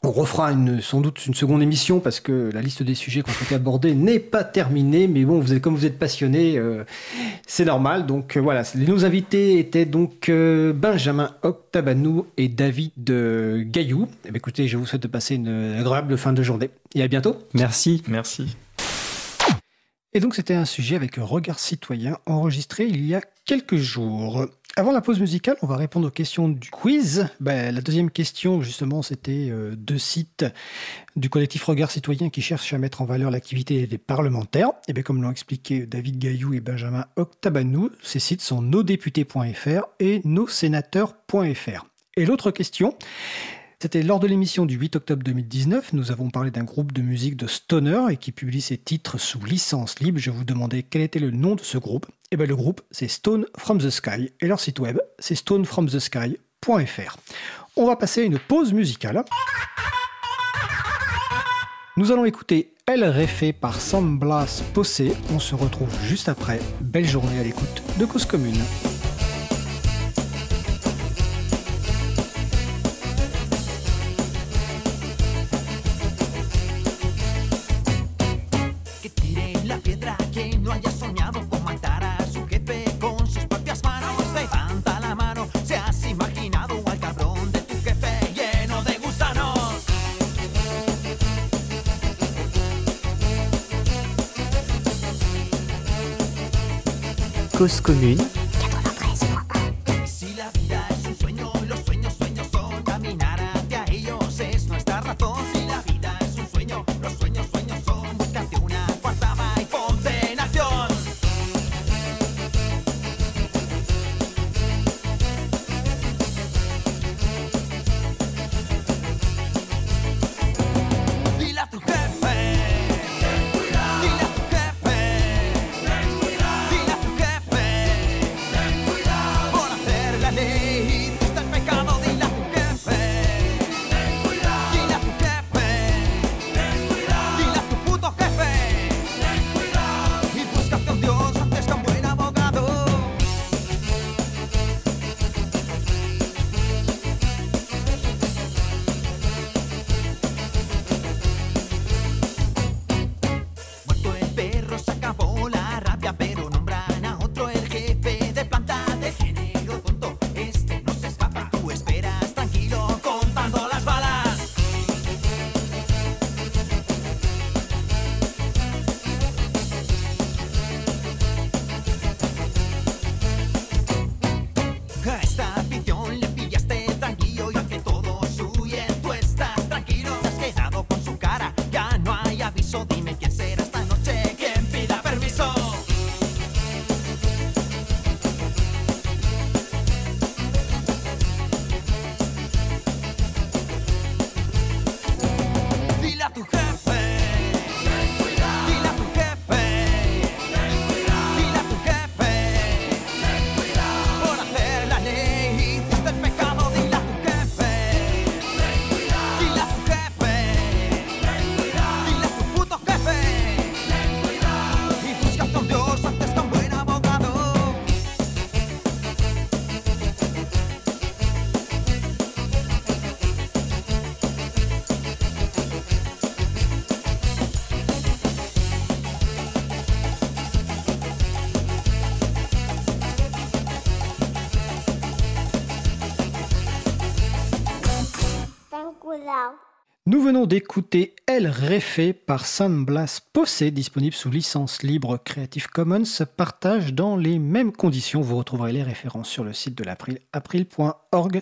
on refera une, sans doute une seconde émission parce que la liste des sujets qu'on souhaitait aborder n'est pas terminée. Mais bon, vous êtes, comme vous êtes passionné, euh, c'est normal. Donc euh, voilà, nos invités étaient donc euh, Benjamin Octabanou et David Gaillou. Eh écoutez, je vous souhaite de passer une agréable fin de journée et à bientôt. Merci. Merci. Et donc c'était un sujet avec Regard Citoyen enregistré il y a quelques jours. Avant la pause musicale, on va répondre aux questions du quiz. Ben, la deuxième question, justement, c'était euh, deux sites du collectif Regard Citoyen qui cherchent à mettre en valeur l'activité des parlementaires. Et bien, comme l'ont expliqué David Gaillou et Benjamin Octabanou, ces sites sont nosdéputés.fr et nossénateurs.fr. Et l'autre question, c'était lors de l'émission du 8 octobre 2019. Nous avons parlé d'un groupe de musique de stoner et qui publie ses titres sous licence libre. Je vous demandais quel était le nom de ce groupe. Et eh bien le groupe, c'est Stone from the Sky et leur site web, c'est stonefromthesky.fr. On va passer à une pause musicale. Nous allons écouter El Refé par Sam Blas Possé. On se retrouve juste après. Belle journée à l'écoute de Cause Commune. Cause commune. D'écouter El Réfé par Sam Blas Possé, disponible sous licence libre Creative Commons, partage dans les mêmes conditions. Vous retrouverez les références sur le site de l'April, april.org.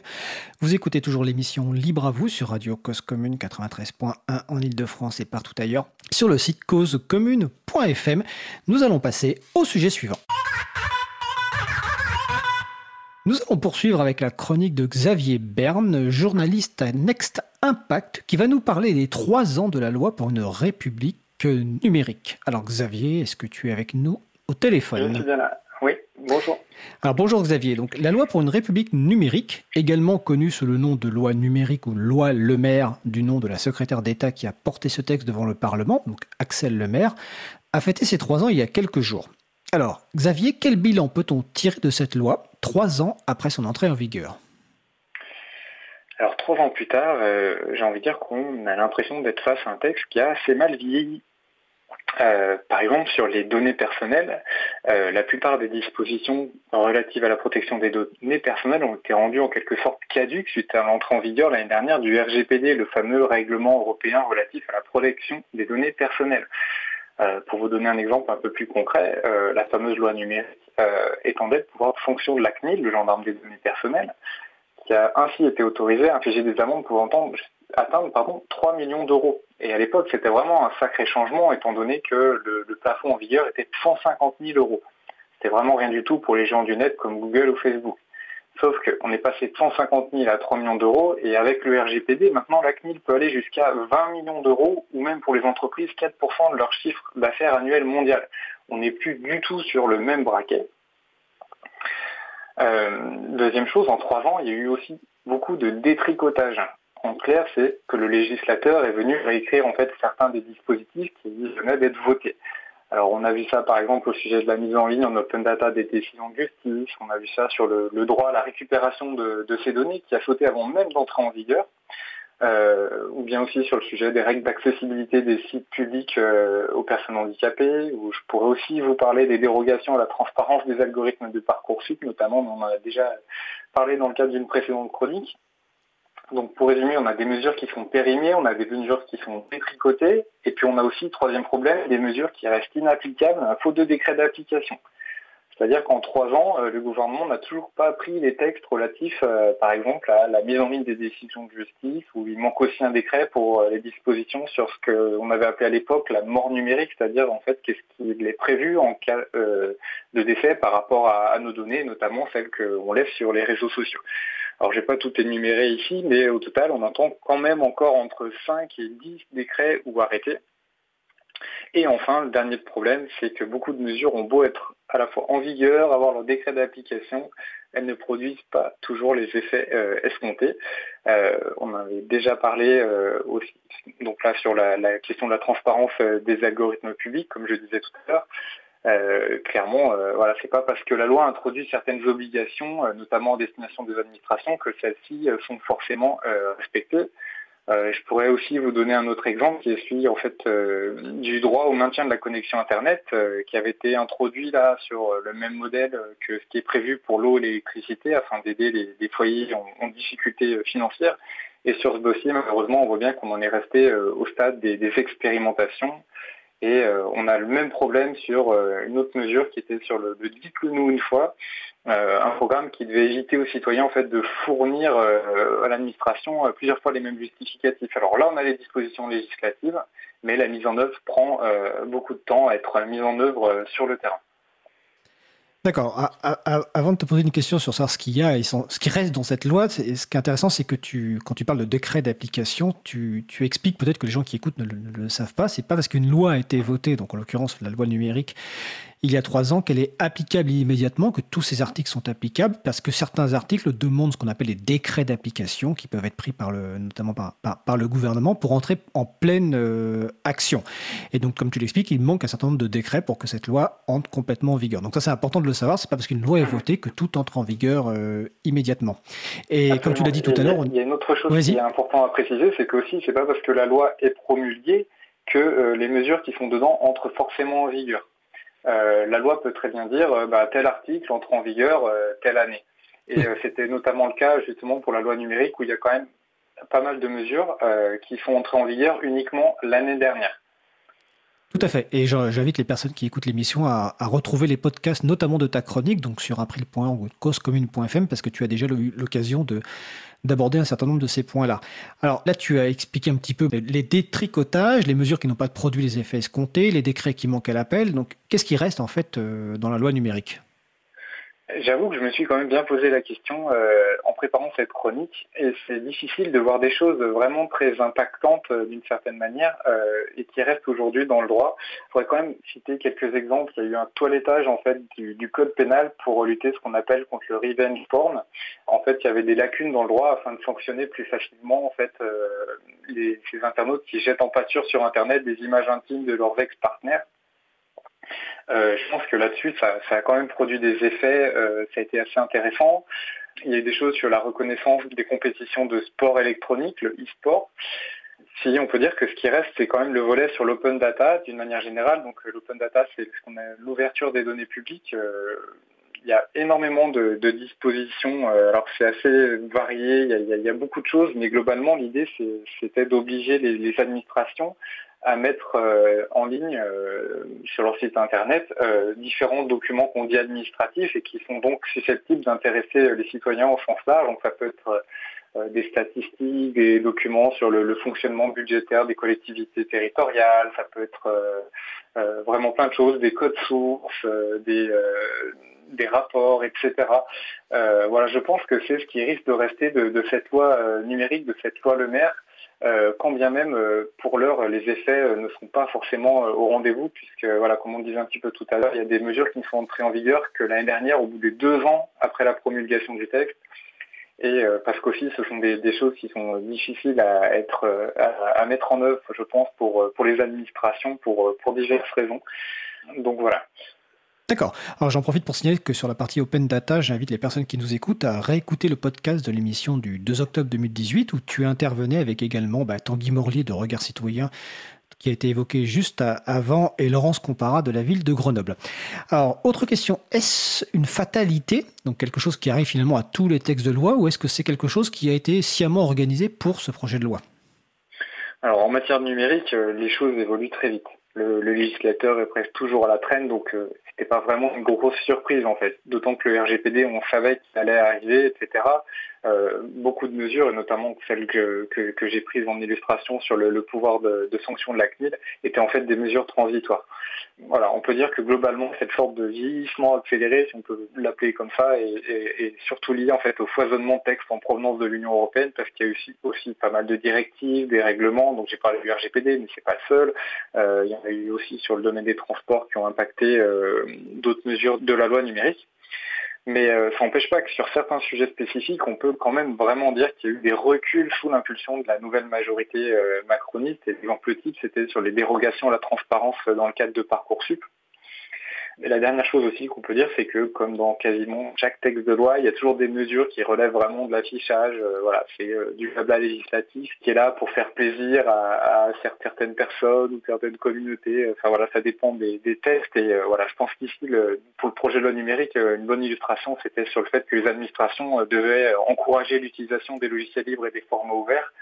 Vous écoutez toujours l'émission Libre à vous sur Radio Cause Commune 93.1 en Ile-de-France et partout ailleurs sur le site causecommune.fm. Nous allons passer au sujet suivant. Nous allons poursuivre avec la chronique de Xavier Berne, journaliste à Next Impact, qui va nous parler des trois ans de la loi pour une république numérique. Alors Xavier, est-ce que tu es avec nous au téléphone? Je suis bien là. Oui, bonjour. Alors bonjour Xavier. Donc la loi pour une république numérique, également connue sous le nom de loi numérique ou loi Le Maire, du nom de la secrétaire d'État qui a porté ce texte devant le Parlement, donc Axel Le Maire, a fêté ses trois ans il y a quelques jours. Alors, Xavier, quel bilan peut-on tirer de cette loi trois ans après son entrée en vigueur? Alors, trois ans plus tard, euh, j'ai envie de dire qu'on a l'impression d'être face à un texte qui a assez mal vieilli. Euh, par exemple, sur les données personnelles, euh, la plupart des dispositions relatives à la protection des données personnelles ont été rendues en quelque sorte caduques suite à l'entrée en vigueur l'année dernière du RGPD, le fameux règlement européen relatif à la protection des données personnelles. Euh, pour vous donner un exemple un peu plus concret, euh, la fameuse loi numérique euh, étendait le pouvoir de fonction de la CNIL, le gendarme des données personnelles, qui a ainsi été autorisé à infliger des amendes pouvant atteindre pardon, 3 millions d'euros. Et à l'époque, c'était vraiment un sacré changement, étant donné que le, le plafond en vigueur était de 150 000 euros. C'était vraiment rien du tout pour les géants du net comme Google ou Facebook. Sauf qu'on est passé de 150 000 à 3 millions d'euros et avec le RGPD, maintenant la CNIL peut aller jusqu'à 20 millions d'euros ou même pour les entreprises 4% de leur chiffre d'affaires annuel mondial. On n'est plus du tout sur le même braquet. Euh, deuxième chose, en trois ans, il y a eu aussi beaucoup de détricotage. En clair, c'est que le législateur est venu réécrire en fait certains des dispositifs qui venaient d'être votés. Alors on a vu ça par exemple au sujet de la mise en ligne en open data des décisions de on a vu ça sur le, droit à la récupération de, ces données qui a sauté avant même d'entrer en vigueur, euh, ou bien aussi sur le sujet des règles d'accessibilité des sites publics euh, aux personnes handicapées, ou je pourrais aussi vous parler des dérogations à la transparence des algorithmes de Parcoursup, notamment, on en a déjà parlé dans le cadre d'une précédente chronique. Donc pour résumer, on a des mesures qui sont périmées, on a des mesures qui sont détricotées, et puis on a aussi, troisième problème, des mesures qui restent inapplicables à faute de décret d'application. C'est-à-dire qu'en trois ans, euh, le gouvernement n'a toujours pas pris les textes relatifs, euh, par exemple, à la mise en ligne des décisions de justice, où il manque aussi un décret pour euh, les dispositions sur ce qu'on avait appelé à l'époque la mort numérique, c'est-à-dire en fait qu'est-ce qui est prévu en cas de décès par rapport à, nos données, notamment celles qu'on laisse sur les réseaux sociaux. Alors je n'ai pas tout énuméré ici, mais au total, on entend quand même encore entre 5 et 10 décrets ou arrêtés. Et enfin, le dernier problème, c'est que beaucoup de mesures ont beau être à la fois en vigueur, avoir leur décret d'application, elles ne produisent pas toujours les effets euh, escomptés. Euh, on avait déjà parlé euh, aussi, donc là sur la, la, question de la transparence des algorithmes publics, comme je disais tout à l'heure. Euh, clairement, euh, voilà, c'est pas parce que la loi introduit certaines obligations, euh, notamment en destination des administrations, que celles-ci sont forcément respectées. je pourrais aussi vous donner un autre exemple qui est celui en fait du droit au maintien de la connexion Internet, qui avait été introduit là sur le même modèle que ce qui est prévu pour l'eau et l'électricité, afin d'aider les, foyers en, difficulté financière. Et sur ce dossier, malheureusement, on voit bien qu'on en est resté au stade des, des expérimentations et euh, on a le même problème sur euh, une autre mesure qui était sur le, le dites-le-nous une fois, euh, un programme qui devait éviter aux citoyens en fait de fournir à l'administration plusieurs fois les mêmes justificatifs. Alors là, on a les dispositions législatives, mais la mise en œuvre prend beaucoup de temps à être mise en œuvre sur le terrain. D'accord. Avant de te poser une question sur savoir ce qu'il y a et ce qui reste dans cette loi, ce qui est intéressant, c'est que tu, quand tu parles de décret d'application, tu, expliques peut-être que les gens qui écoutent ne le, ne le savent pas. C'est pas parce qu'une loi a été votée, donc en l'occurrence la loi numérique, il y a trois ans qu'elle est applicable immédiatement, que tous ces articles sont applicables, parce que certains articles demandent ce qu'on appelle les décrets d'application, qui peuvent être pris par le, notamment par, par, le gouvernement pour entrer en pleine euh, action. Et donc, comme tu l'expliques, il manque un certain nombre de décrets pour que cette loi entre complètement en vigueur. Donc ça, c'est important de le savoir. C'est pas parce qu'une loi est votée que tout entre en vigueur euh, immédiatement. Et comme tu l'as dit tout à l'heure, il y a une autre chose qui est importante à préciser, c'est que aussi, c'est pas parce que la loi est promulguée que euh, les mesures qui sont dedans entrent forcément en vigueur. Euh, la loi peut très bien dire euh, bah, tel article entre en vigueur euh, telle année. Et c'était notamment le cas justement pour la loi numérique où il y a quand même pas mal de mesures qui sont entrées en vigueur uniquement l'année dernière. Tout à fait. Et j'invite les personnes qui écoutent l'émission à, retrouver les podcasts, notamment de ta chronique, donc sur april.org ou causecommune.fm, parce que tu as déjà eu l'occasion de d'aborder un certain nombre de ces points-là. Alors là, tu as expliqué un petit peu les détricotages, les mesures qui n'ont pas produit les effets escomptés, les décrets qui manquent à l'appel. Donc, qu'est-ce qui reste en fait euh, dans la loi numérique? J'avoue que je me suis quand même bien posé la question euh, en préparant cette chronique et c'est difficile de voir des choses vraiment très impactantes euh, d'une certaine manière euh, et qui restent aujourd'hui dans le droit. Je pourrais quand même citer quelques exemples. Il y a eu un toilettage en fait du, code pénal pour lutter ce qu'on appelle contre le revenge porn. En fait, il y avait des lacunes dans le droit afin de sanctionner plus facilement en fait les, ces internautes qui jettent en pâture sur Internet des images intimes de leurs ex-partenaires. Euh, je pense que là-dessus, ça, a quand même produit des effets, euh, ça a été assez intéressant. Il y a eu des choses sur la reconnaissance des compétitions de sport électronique, le e-sport. Si on peut dire que ce qui reste, c'est quand même le volet sur l'open data d'une manière générale. Donc euh, l'open data, c'est l'ouverture des données publiques. il y a énormément de, dispositions. alors c'est assez varié, il y, a, beaucoup de choses, mais globalement l'idée c'était d'obliger les, administrations à mettre euh, en ligne euh, sur leur site internet euh, différents documents qu'on dit administratifs et qui sont donc susceptibles d'intéresser les citoyens au sens large. Donc ça peut être des statistiques, des documents sur le, fonctionnement budgétaire des collectivités territoriales, ça peut être vraiment plein de choses, des codes sources, des, des rapports, etc. voilà, je pense que c'est ce qui risque de rester de, de cette loi numérique, de cette loi Le Maire, euh, quand bien même euh, pour l'heure les effets euh, ne sont pas forcément au rendez-vous, puisque voilà, comme on disait un petit peu tout à l'heure, il y a des mesures qui ne sont entrées en vigueur que l'année dernière, au bout des deux ans après la promulgation du texte. Et parce qu'aussi, ce sont des, choses qui sont difficiles à être à, mettre en œuvre, je pense, pour pour les administrations, pour pour diverses raisons. Donc voilà. D'accord. Alors j'en profite pour signaler que sur la partie Open Data, j'invite les personnes qui nous écoutent à réécouter le podcast de l'émission du 2 octobre 2018 où tu intervenais avec également bah, Tanguy Morlier de Regard Citoyen qui a été évoqué juste avant et Laurence Compara de la ville de Grenoble. Alors, autre question, est-ce une fatalité, donc quelque chose qui arrive finalement à tous les textes de loi, ou est-ce que c'est quelque chose qui a été sciemment organisé pour ce projet de loi? Alors, en matière numérique, euh, les choses évoluent très vite. Le, législateur est presque toujours à la traîne, donc euh, c'était pas vraiment une grosse surprise en fait. D'autant que le RGPD, on savait qu'il allait arriver, etc. Euh, beaucoup de mesures, et notamment celles que, que, j'ai prises en illustration sur le, pouvoir de, sanction de la CNIL, étaient en fait des mesures transitoires. Voilà, on peut dire que globalement, cette sorte de vieillissement accéléré, si on peut l'appeler comme ça, est, surtout lié en fait au foisonnement de textes en provenance de l'Union européenne, parce qu'il y a aussi, aussi pas mal de directives, des règlements. Donc j'ai parlé du RGPD, mais c'est pas le seul. Euh, il y en a eu aussi sur le domaine des transports qui ont impacté euh, d'autres mesures de la loi numérique. Mais euh, ça n'empêche pas que sur certains sujets spécifiques, on peut quand même vraiment dire qu'il y a eu des reculs sous l'impulsion de la nouvelle majorité euh, macroniste. Et l'exemple type, c'était sur les dérogations à la transparence dans le cadre de Parcoursup. Et la dernière chose aussi qu'on peut dire, c'est que comme dans quasiment chaque texte de loi, il y a toujours des mesures qui relèvent vraiment de l'affichage. Euh, voilà, c'est euh, du blabla législatif qui est là pour faire plaisir à, certaines personnes ou certaines communautés. Enfin voilà, ça dépend des, tests. Et euh, voilà, je pense qu'ici, pour le projet de loi numérique, une bonne illustration, c'était sur le fait que les administrations devaient encourager l'utilisation des logiciels libres et des formats ouverts.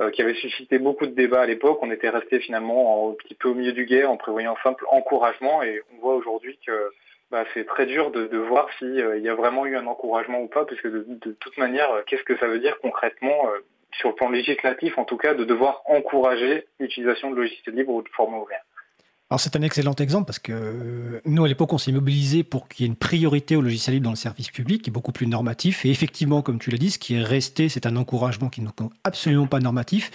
Euh, qui avait suscité beaucoup de débats à l'époque. On était resté finalement un petit peu au milieu du guet en prévoyant un simple encouragement et on voit aujourd'hui que bah, c'est très dur de, voir s'il euh, y a vraiment eu un encouragement ou pas, parce que de, toute manière, euh, qu'est-ce que ça veut dire concrètement sur le plan législatif, en tout cas, de devoir encourager l'utilisation de logiciels libres ou de format ouvert alors c'est un excellent exemple parce que euh, nous à l'époque on s'est mobilisé pour qu'il y ait une priorité au logiciel libre dans le service public qui est beaucoup plus normatif et effectivement comme tu l'as dit ce qui est resté c'est un encouragement qui n'est absolument pas normatif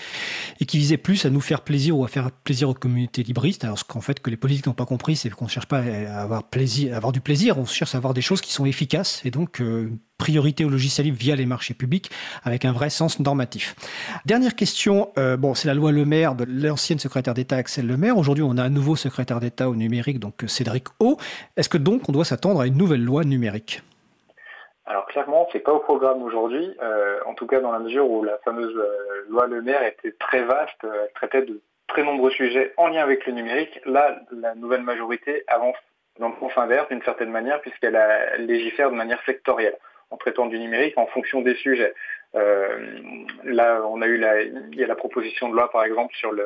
et qui visait plus à nous faire plaisir ou à faire plaisir aux communautés libristes alors ce qu'en fait que les politiques n'ont pas compris c'est qu'on ne cherche pas à avoir plaisir à avoir du plaisir on cherche à avoir des choses qui sont efficaces et donc euh, priorité au logiciel libre via les marchés publics avec un vrai sens normatif. Dernière question, euh, bon, c'est la loi Le Maire de l'ancienne secrétaire d'État Axel Le Maire. Aujourd'hui, on a un nouveau secrétaire d'État au numérique, donc Cédric O. Est-ce que donc on doit s'attendre à une nouvelle loi numérique? Alors clairement, c'est pas au programme aujourd'hui, euh, en tout cas dans la mesure où la fameuse euh, loi Le Maire était très vaste, elle traitait de très nombreux sujets en lien avec le numérique. Là, la nouvelle majorité avance dans le sens inverse d'une certaine manière puisqu'elle légifère de manière sectorielle. En traitant du numérique en fonction des sujets. Euh, là, on a eu la, il y a la proposition de loi, par exemple, sur le,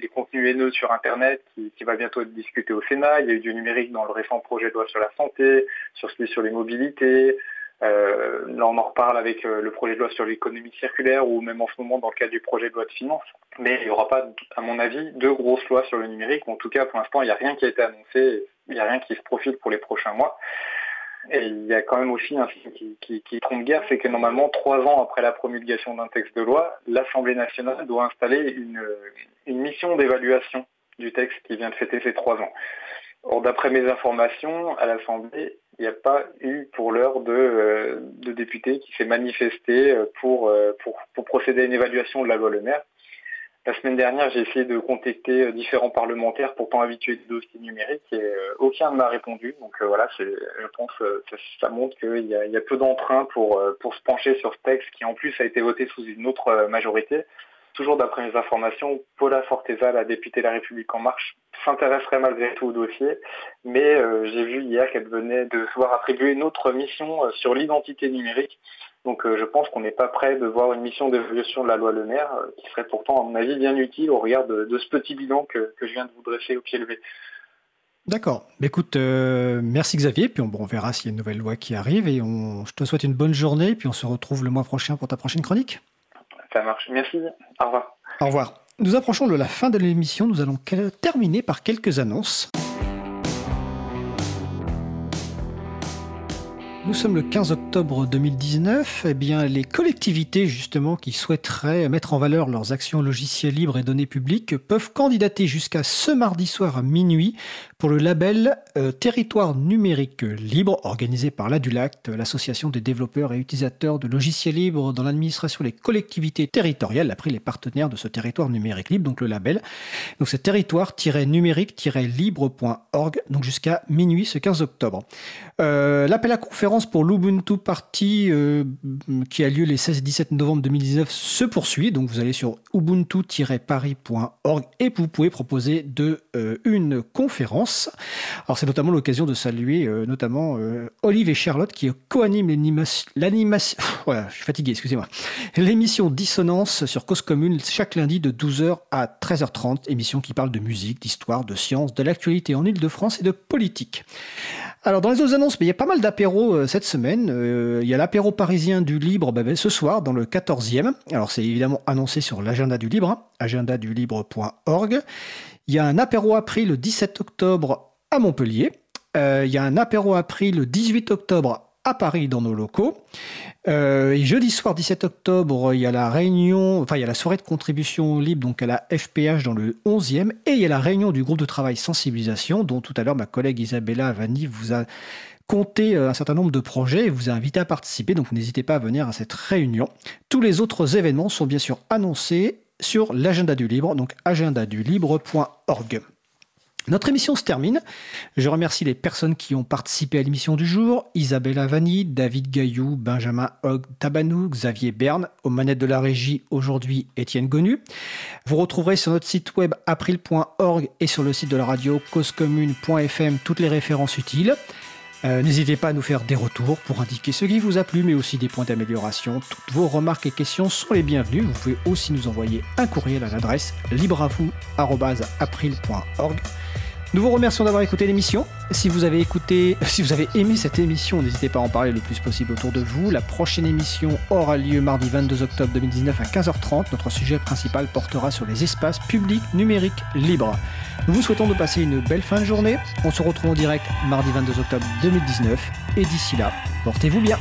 les contenus haineux sur Internet, qui, va bientôt être discuté au Sénat. Il y a eu du numérique dans le récent projet de loi sur la santé, sur celui sur les mobilités. Euh, là, on en reparle avec euh, le projet de loi sur l'économie circulaire ou même en ce moment dans le cadre du projet de loi de finances. Mais il n'y aura pas, à mon avis, deux grosses lois sur le numérique. En tout cas, pour l'instant, il n'y a rien qui a été annoncé. Il n'y a rien qui se profile pour les prochains mois. Et il y a quand même aussi un signe qui, qui, qui trompe guère, c'est que normalement, trois ans après la promulgation d'un texte de loi, l'Assemblée nationale doit installer une, une mission d'évaluation du texte qui vient de fêter ses trois ans. Or, d'après mes informations, à l'Assemblée, il n'y a pas eu pour l'heure de, euh, de député qui s'est manifesté pour, euh, pour, pour procéder à une évaluation de la loi Le Maire. La semaine dernière, j'ai essayé de contacter euh, différents parlementaires pourtant habitués des dossiers numériques et euh, aucun ne m'a répondu. Donc euh, voilà, je pense que ça, montre qu'il y, y, a peu d'entrain pour, pour se pencher sur ce texte qui en plus a été voté sous une autre majorité. Toujours d'après mes informations, Paula Forteza, la députée de la République en marche, s'intéresserait malgré tout au dossier, mais j'ai vu hier qu'elle venait de se voir attribuer une autre mission sur l'identité numérique donc euh, je pense qu'on n'est pas prêt de voir une mission d'évolution de la loi Le Maire, euh, qui serait pourtant, à mon avis, bien utile au regard de, ce petit bilan que, je viens de vous dresser au pied levé. D'accord. Bah, écoute, euh, merci Xavier, puis on, on verra s'il y a une nouvelle loi qui arrive, et on, je te souhaite une bonne journée, puis on se retrouve le mois prochain pour ta prochaine chronique. Ça marche. Merci. Au revoir. Au revoir. Nous approchons de la fin de l'émission, nous allons terminer par quelques annonces. Nous sommes le 15 octobre 2019. Eh bien, les collectivités, justement, qui souhaiteraient mettre en valeur leurs actions logicielles libres et données publiques peuvent candidater jusqu'à ce mardi soir à minuit pour le label euh, Territoire numérique libre, organisé par l'ADULACT, l'association des développeurs et utilisateurs de logiciels libres dans l'administration des collectivités territoriales, après les partenaires de ce territoire numérique libre, donc le label. Donc c'est territoire-numérique-libre.org, donc jusqu'à minuit ce 15 octobre. Euh, l'appel à conférence pour l'Ubuntu Party euh, qui a lieu les 16 et 17 novembre 2019 se poursuit. Donc vous allez sur ubuntu-paris.org et vous pouvez proposer de une conférence. C'est notamment l'occasion de saluer euh, notamment Olive et Charlotte qui co-animent. <laughs> L'émission Dissonance sur Cause Commune chaque lundi de 12h à 13h30. Émission qui parle de musique, d'histoire, de science, de l'actualité en Ile-de-France et de politique. Alors dans les autres annonces, il y a pas mal d'apéros euh, cette semaine. Euh, il y a l'apéro parisien du Libre bah, ben, ce soir dans le 14e. Alors c'est évidemment annoncé sur l'agenda du Libre, hein, agendadulibre.org. Il y a un apéro appris le 17 octobre à Montpellier. Euh, il y a un apéro appris le 18 octobre à Paris dans nos locaux. Euh, jeudi soir 17 octobre, il y a la réunion, enfin il y a la soirée de contribution libre donc à la FPH dans le 11e et il y a la réunion du groupe de travail sensibilisation dont tout à l'heure ma collègue Isabella Vanni vous a compté euh, un certain nombre de projets et vous a invité à participer donc n'hésitez pas à venir à cette réunion. Tous les autres événements sont bien sûr annoncés sur l'agenda du libre donc agendadulibre.org. Notre émission se termine. Je remercie les personnes qui ont participé à l'émission du jour. Isabelle Avani, David Gaillou, Benjamin Hogg Tabanou, Xavier Berne, aux manettes de la régie aujourd'hui Étienne Gonu. Vous retrouverez sur notre site web april.org et sur le site de la radio causecommune.fm toutes les références utiles. Euh, n'hésitez pas à nous faire des retours pour indiquer ce qui vous a plu, mais aussi des points d'amélioration. Toutes vos remarques et questions sont les bienvenues. Vous pouvez aussi nous envoyer un courriel à l'adresse libreavou.april.org. Nous vous remercions d'avoir écouté l'émission. Si vous avez écouté, <laughs> si vous avez aimé cette émission, n'hésitez pas à en parler le plus possible autour de vous. La prochaine émission aura lieu mardi 22 octobre 2019 à 15h30. Notre sujet principal portera sur les espaces publics numériques libres. Nous vous souhaitons de passer une belle fin de journée. On se retrouve en direct mardi 22 octobre 2019. Et d'ici là, portez-vous bien.